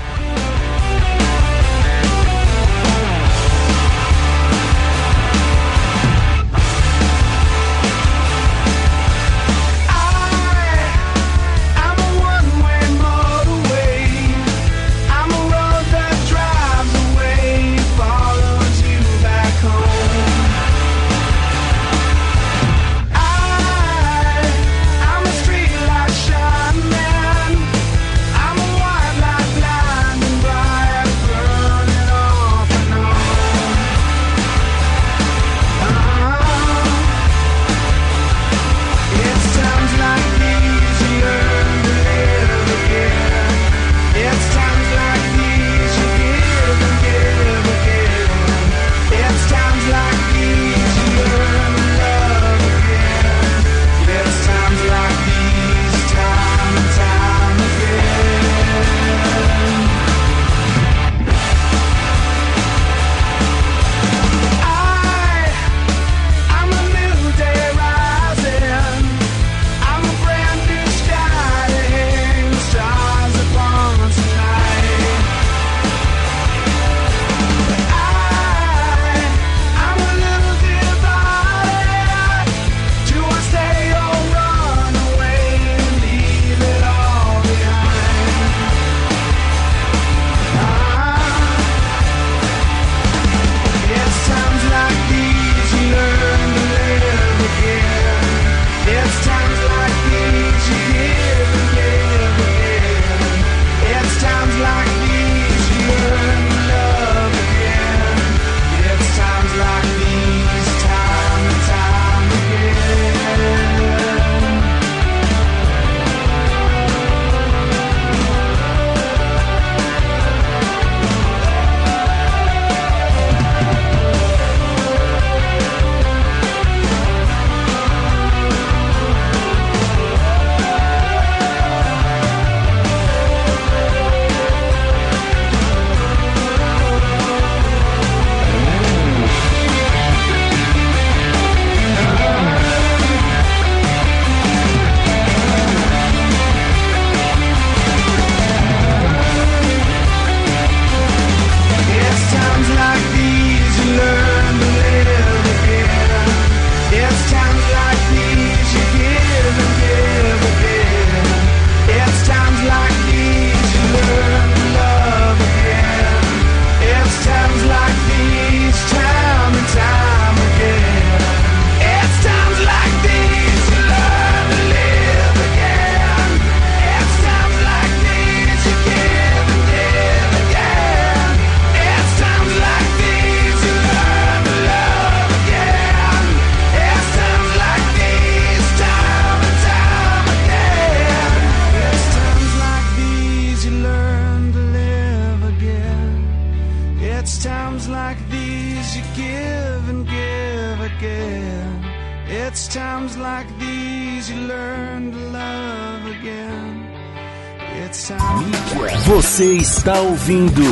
Ouvindo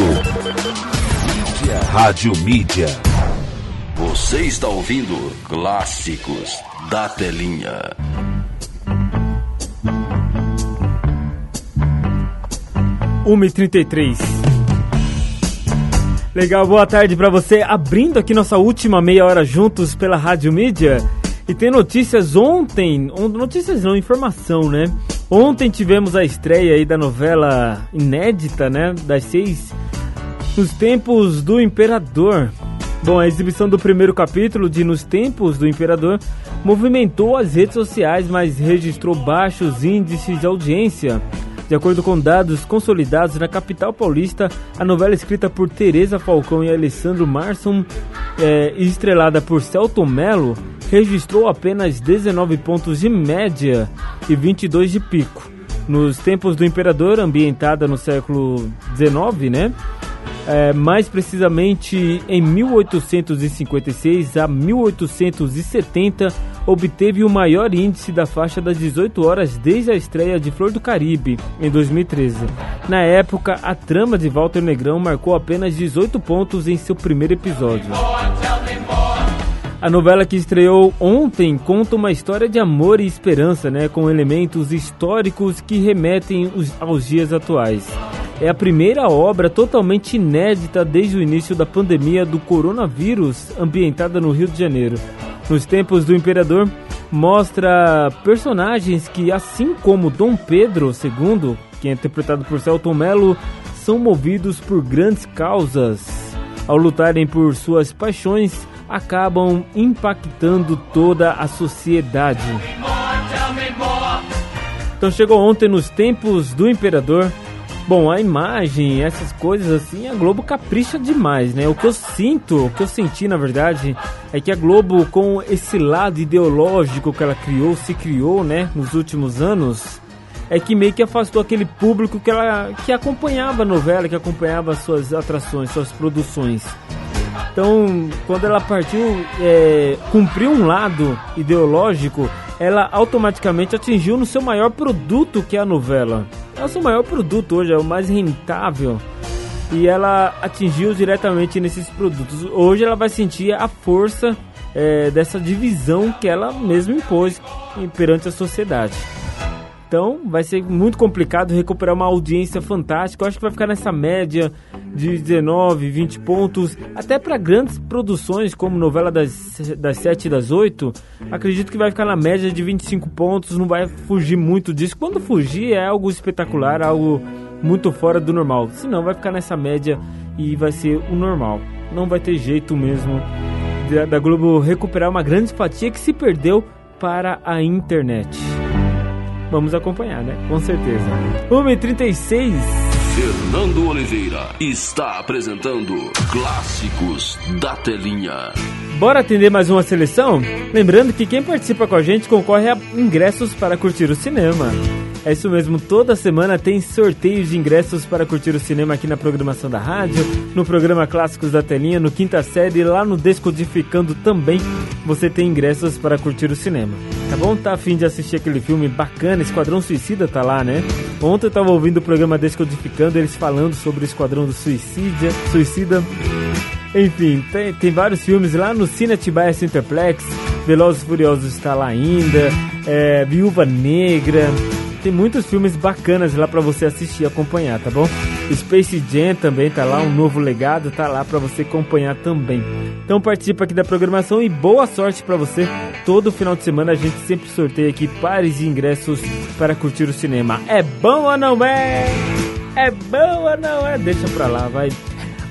Rádio Mídia. Você está ouvindo Clássicos da Telinha. Uma e 33 Legal, boa tarde pra você. Abrindo aqui nossa última meia hora juntos pela Rádio Mídia. E tem notícias ontem, on- notícias não, informação, né? Ontem tivemos a estreia aí da novela inédita, né? Das seis, Nos Tempos do Imperador. Bom, a exibição do primeiro capítulo de Nos Tempos do Imperador movimentou as redes sociais, mas registrou baixos índices de audiência. De acordo com dados consolidados na capital paulista, a novela escrita por Teresa Falcão e Alessandro Marson e estrelada por Celton Mello registrou apenas 19 pontos de média e 22 de pico. Nos tempos do imperador, ambientada no século XIX, né? É, mais precisamente em 1856 a 1870, obteve o maior índice da faixa das 18 horas desde a estreia de Flor do Caribe, em 2013. Na época, a trama de Walter Negrão marcou apenas 18 pontos em seu primeiro episódio. A novela que estreou ontem conta uma história de amor e esperança, né, com elementos históricos que remetem os- aos dias atuais. É a primeira obra totalmente inédita desde o início da pandemia do coronavírus, ambientada no Rio de Janeiro. Nos tempos do imperador, mostra personagens que, assim como Dom Pedro II, que é interpretado por Celton Mello, são movidos por grandes causas. Ao lutarem por suas paixões, acabam impactando toda a sociedade. Então chegou ontem nos tempos do imperador. Bom, a imagem, essas coisas assim, a Globo capricha demais, né? O que eu sinto, o que eu senti na verdade, é que a Globo, com esse lado ideológico que ela criou, se criou, né, nos últimos anos, é que meio que afastou aquele público que ela que acompanhava a novela, que acompanhava suas atrações, suas produções. Então, quando ela partiu é, cumprir um lado ideológico, ela automaticamente atingiu no seu maior produto, que é a novela. É o seu maior produto hoje, é o mais rentável. E ela atingiu diretamente nesses produtos. Hoje ela vai sentir a força é, dessa divisão que ela mesma impôs perante a sociedade. Então vai ser muito complicado recuperar uma audiência fantástica. Eu acho que vai ficar nessa média de 19, 20 pontos. Até para grandes produções como novela das, das 7 e das 8, acredito que vai ficar na média de 25 pontos. Não vai fugir muito disso. Quando fugir é algo espetacular, algo muito fora do normal. Senão vai ficar nessa média e vai ser o normal. Não vai ter jeito mesmo da, Globo recuperar uma grande fatia que se perdeu para a internet. Vamos acompanhar, né? Com certeza. 1h36. Fernando Oliveira está apresentando Clássicos da Telinha. Bora atender mais uma seleção? Lembrando que quem participa com a gente concorre a ingressos para curtir o cinema. É isso mesmo, toda semana tem sorteios de ingressos para curtir o cinema aqui na programação da rádio, no programa Clássicos da Telinha, no Quinta Série, lá no Descodificando também você tem ingressos para curtir o cinema. Tá bom? Tá afim de assistir aquele filme bacana, Esquadrão Suicida tá lá, né? Ontem eu tava ouvindo o programa Descodificando, eles falando sobre o Esquadrão do Suicídia, Suicida. Enfim, tem, tem vários filmes lá no Cine Atibaia Centerplex, Velozes e Furiosos está lá ainda, é, Viúva Negra, tem muitos filmes bacanas lá pra você assistir e acompanhar, tá bom? Space Jam também tá lá, um novo legado tá lá pra você acompanhar também. Então participa aqui da programação e boa sorte pra você. Todo final de semana a gente sempre sorteia aqui pares de ingressos para curtir o cinema. É bom ou não é? É bom ou não é? Deixa pra lá, vai.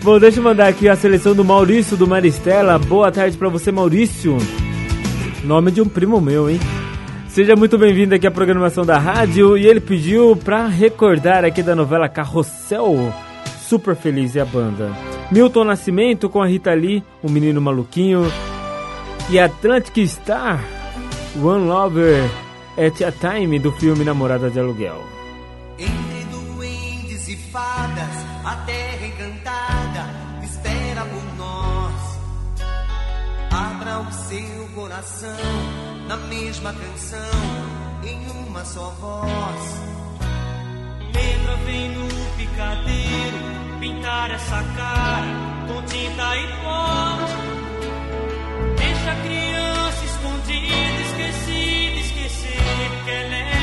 Bom, deixa eu mandar aqui a seleção do Maurício do Maristela. Boa tarde pra você, Maurício. Nome de um primo meu, hein? Seja muito bem-vindo aqui à programação da rádio e ele pediu pra recordar aqui da novela Carrossel, Super Feliz e a banda. Milton Nascimento com a Rita Lee, o menino maluquinho e Atlantic Star, One Lover at a Time do filme Namorada de Aluguel. Entre duendes e fadas, a terra encantada espera por nós. Abra o seu coração na mesma canção, em uma só voz. Negra vem no picadeiro pintar essa cara com tinta e pó. Deixa a criança escondida, esquecida, esquecer que ela é.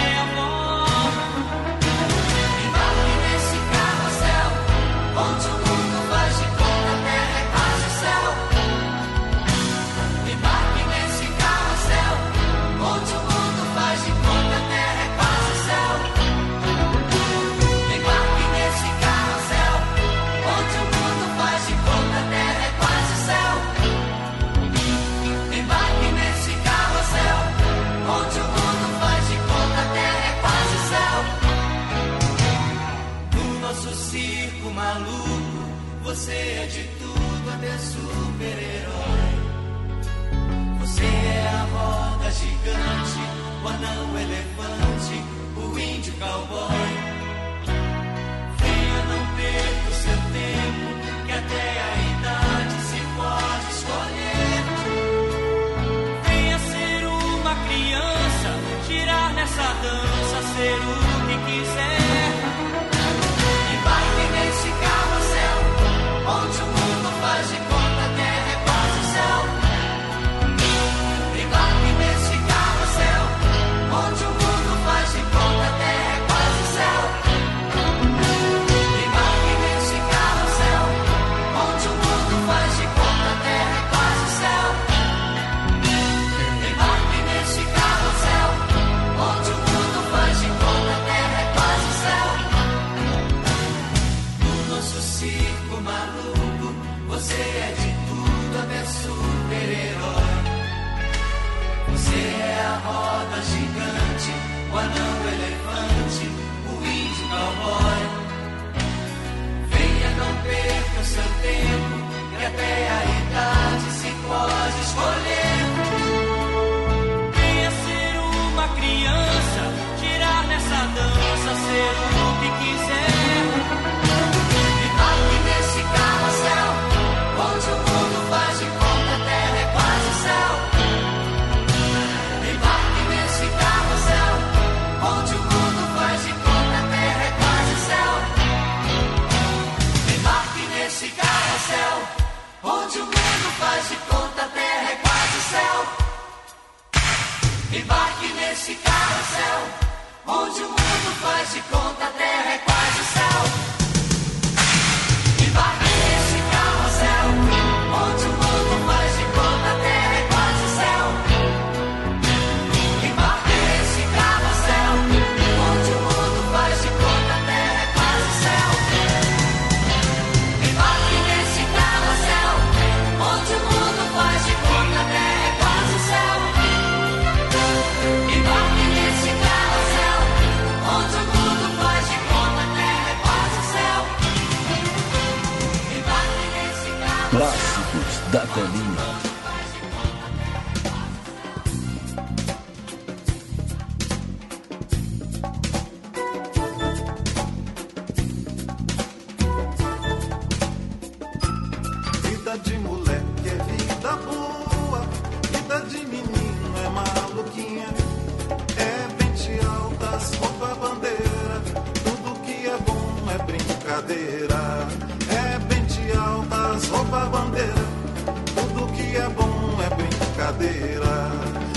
brincadeira.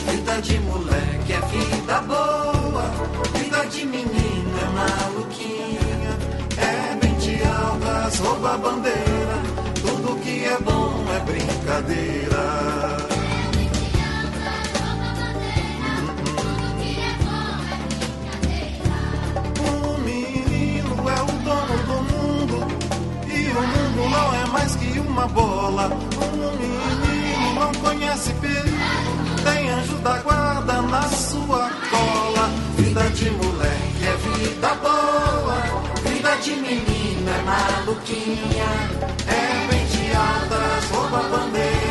Vida de moleque é vida boa, vida de menina é maluquinha. É bem de altas, rouba a bandeira. Tudo que é bom é brincadeira. É o mundo não é mais que uma bola. Um menino não conhece perigo. de moleque é vida boa, vida de menina é maluquinha, é penteadas, rouba bandeira.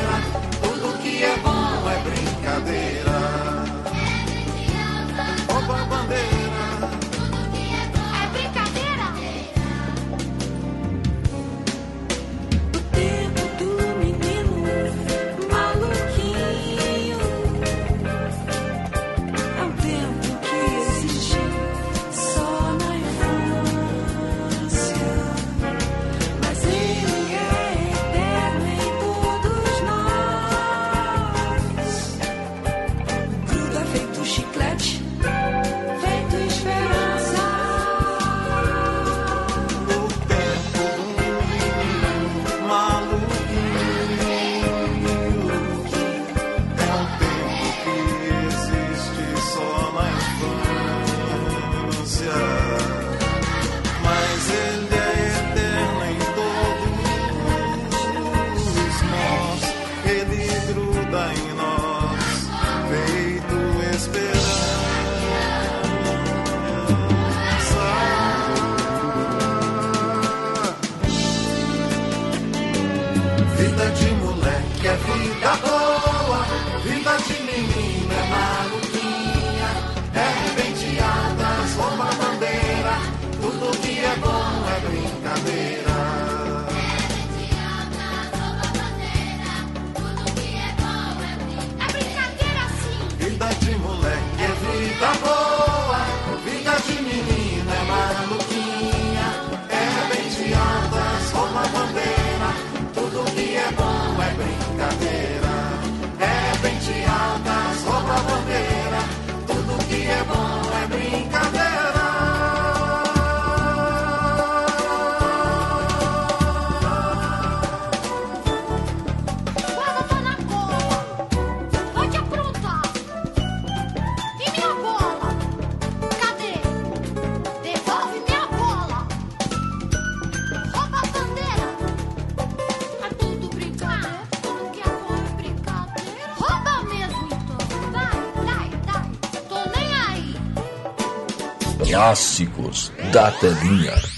Clássicos da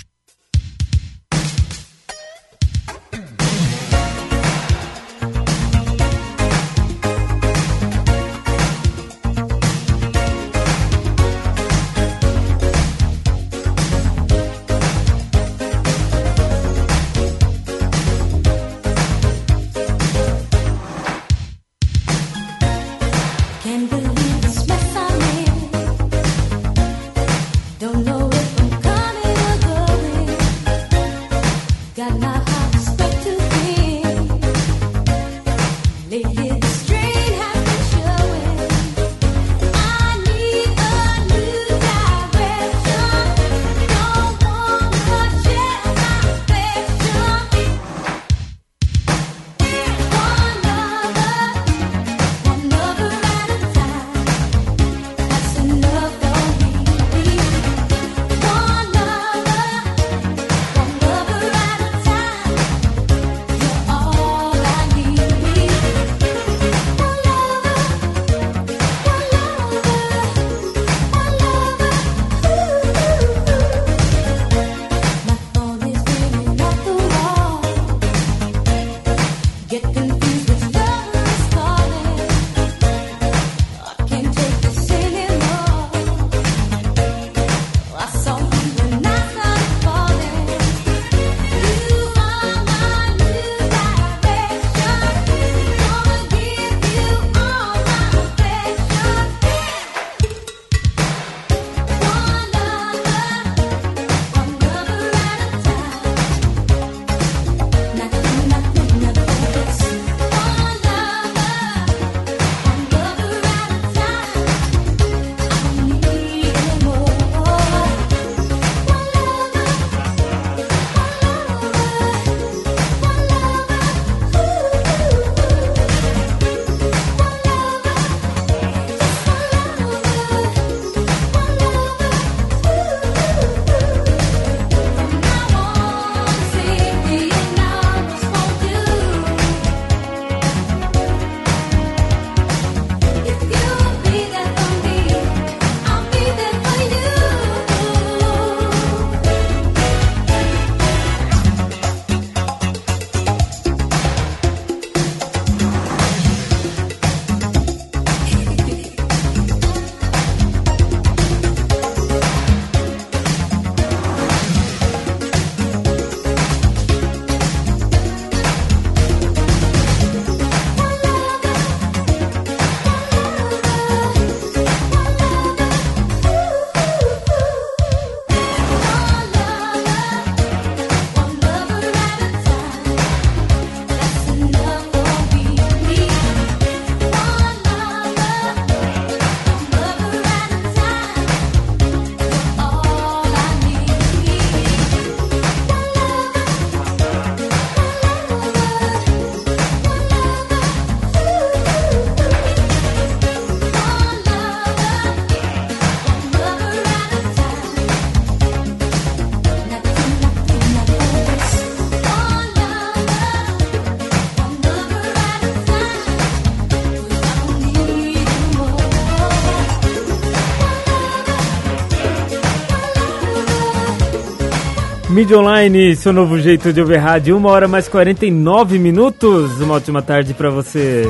Mídia Online, seu novo jeito de ouvir rádio, uma hora mais 49 minutos. Uma ótima tarde pra você.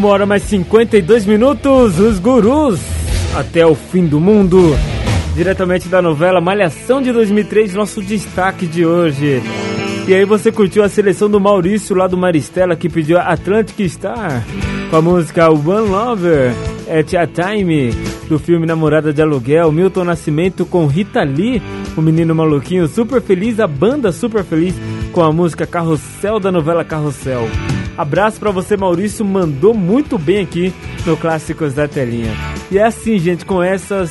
Uma hora mais 52 minutos, os gurus até o fim do mundo. Diretamente da novela Malhação de 2003, nosso destaque de hoje. E aí você curtiu a seleção do Maurício lá do Maristela que pediu Atlantic Star com a música One Lover at a Time do filme Namorada de Aluguel, Milton Nascimento com Rita Lee, o menino maluquinho super feliz, a banda super feliz com a música Carrossel da novela Carrossel. Abraço pra você, Maurício, mandou muito bem aqui no Clássicos da Telinha. E é assim, gente, com essas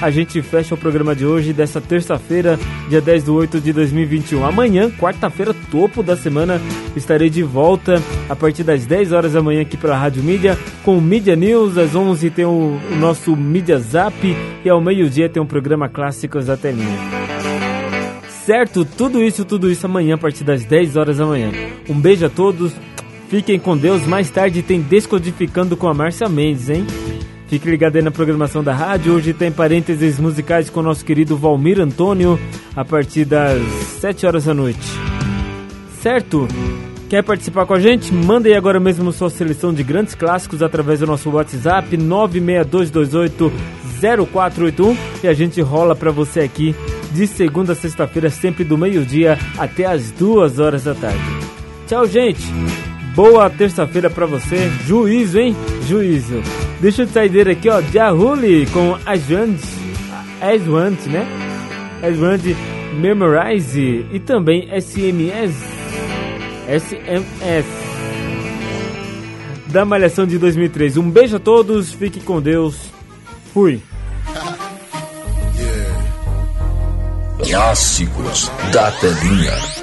a gente fecha o programa de hoje, dessa terça-feira, dia 10 de 8 de 2021. Amanhã, quarta-feira, topo da semana, estarei de volta a partir das 10 horas da manhã aqui pela Rádio Mídia, com o Mídia News. Às 11 tem o, nosso Mídia Zap e ao meio-dia tem o programa Clássicos da Telinha. Certo? Tudo isso, tudo isso amanhã a partir das 10 horas da manhã. Um beijo a todos, fiquem com Deus. Mais tarde tem Descodificando com a Márcia Mendes, hein? Fique ligado aí na programação da rádio. Hoje tem parênteses musicais com o nosso querido Valmir Antônio a partir das 7 horas da noite. Certo? Quer participar com a gente? Manda aí agora mesmo sua seleção de grandes clássicos através do nosso WhatsApp 962280481 e a gente rola pra você aqui de segunda a sexta-feira, sempre do meio-dia até as duas horas da tarde. Tchau, gente! Boa terça-feira pra você. Juízo, hein? Juízo. Deixa eu sair aqui, ó. Jahuli com Aswand. Aswand, né? Aswand Memorize. E também SMS. SMS. Da Malhação de 2003. Um beijo a todos. Fique com Deus. Fui. Clássicos da telinha.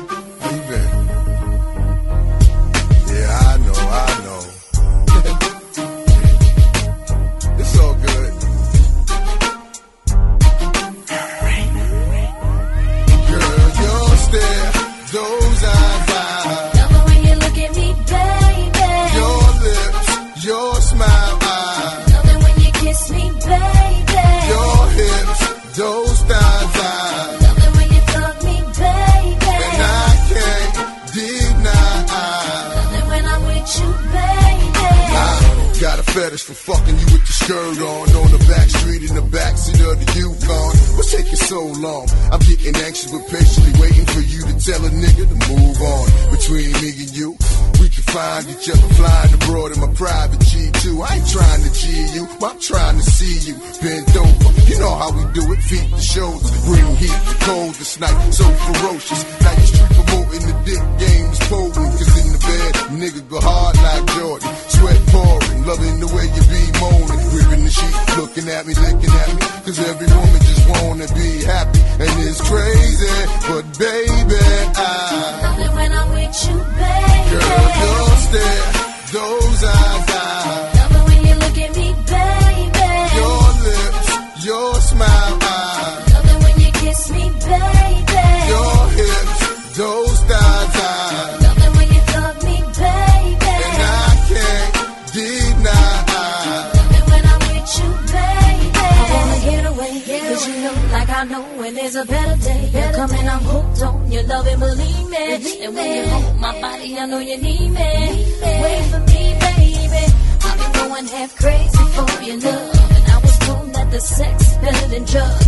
skirt on on the back street in the backseat of the Yukon. What's taking so long? I'm getting anxious but patiently waiting for you to tell a nigga to move on. Between me and you, we can find each other flying abroad in my private G2. I ain't trying to G you, I'm trying to see you bent over. You know how we do it, feet to shoulders, bring heat cold this night, so ferocious. Now you street promoting the dick game is potent, cause in the bed, nigga go hard like Jordan, sweat pouring, loving the way you be moaning she looking at me, looking at me. Cause every woman just wanna be happy. And it's crazy, but baby, I. Do you love it when I'm with you, baby? Girl, don't stare, those eyes. I better day. Better coming and I'm hooked on your love and believe me. Believe and when you hold my body, I know you need me. Need Wait for me, baby. I've been going half crazy for your love, and I was told that the sex better than drugs.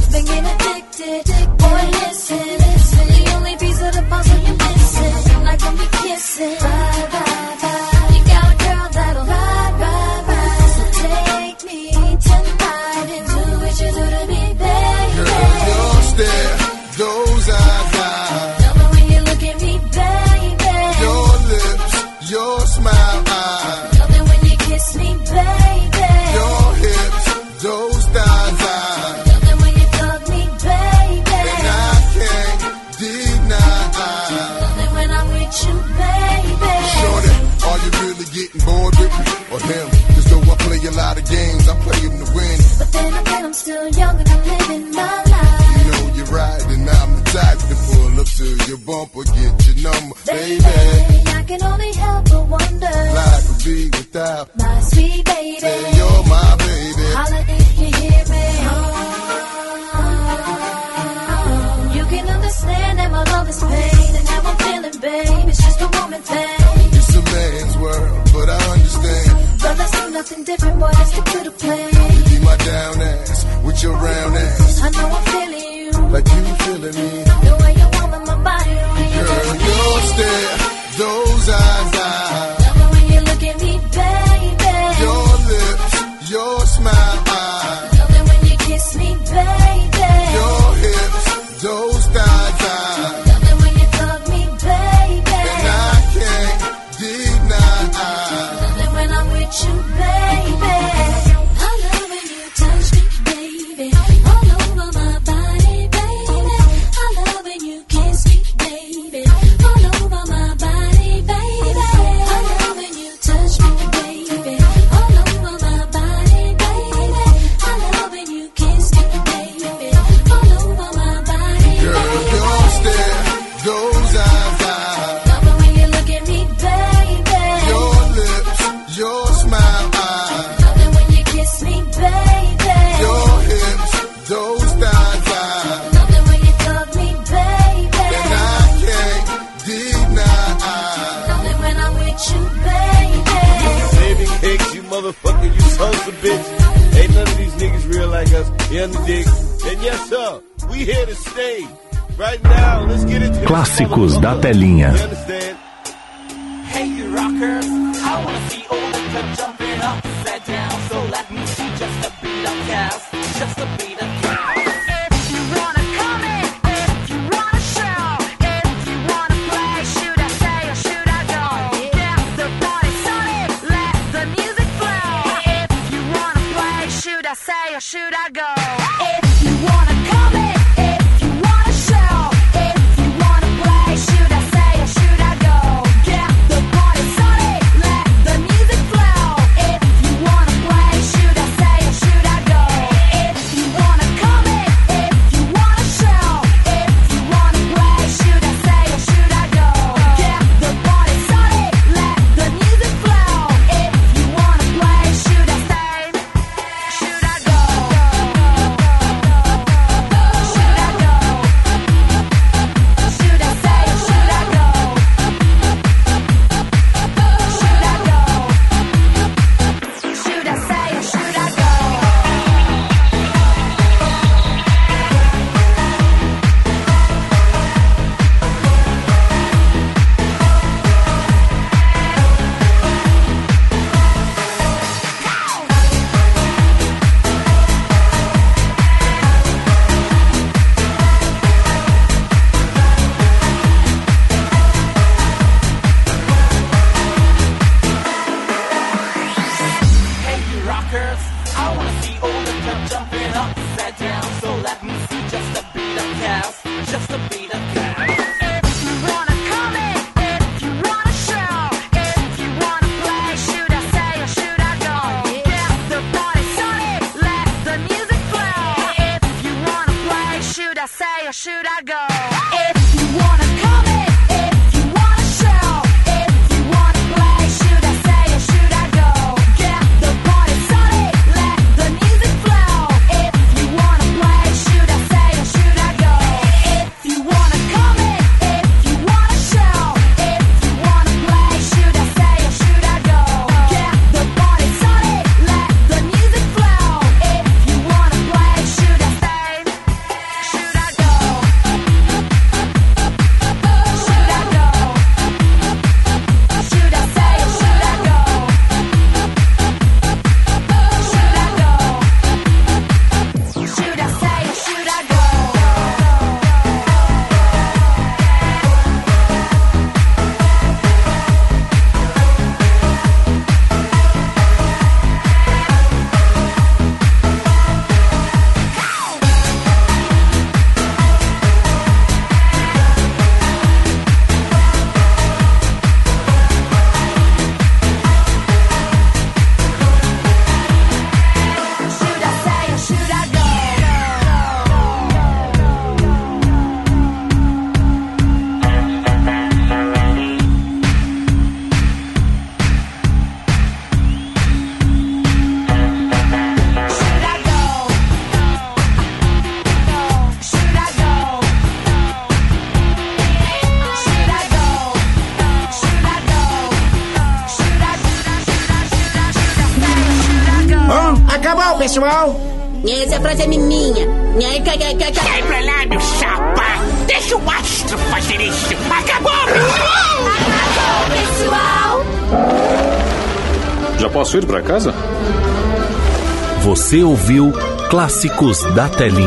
Você ouviu Clássicos da Telinha.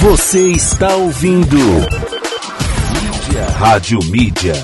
Você está ouvindo Rádio Mídia.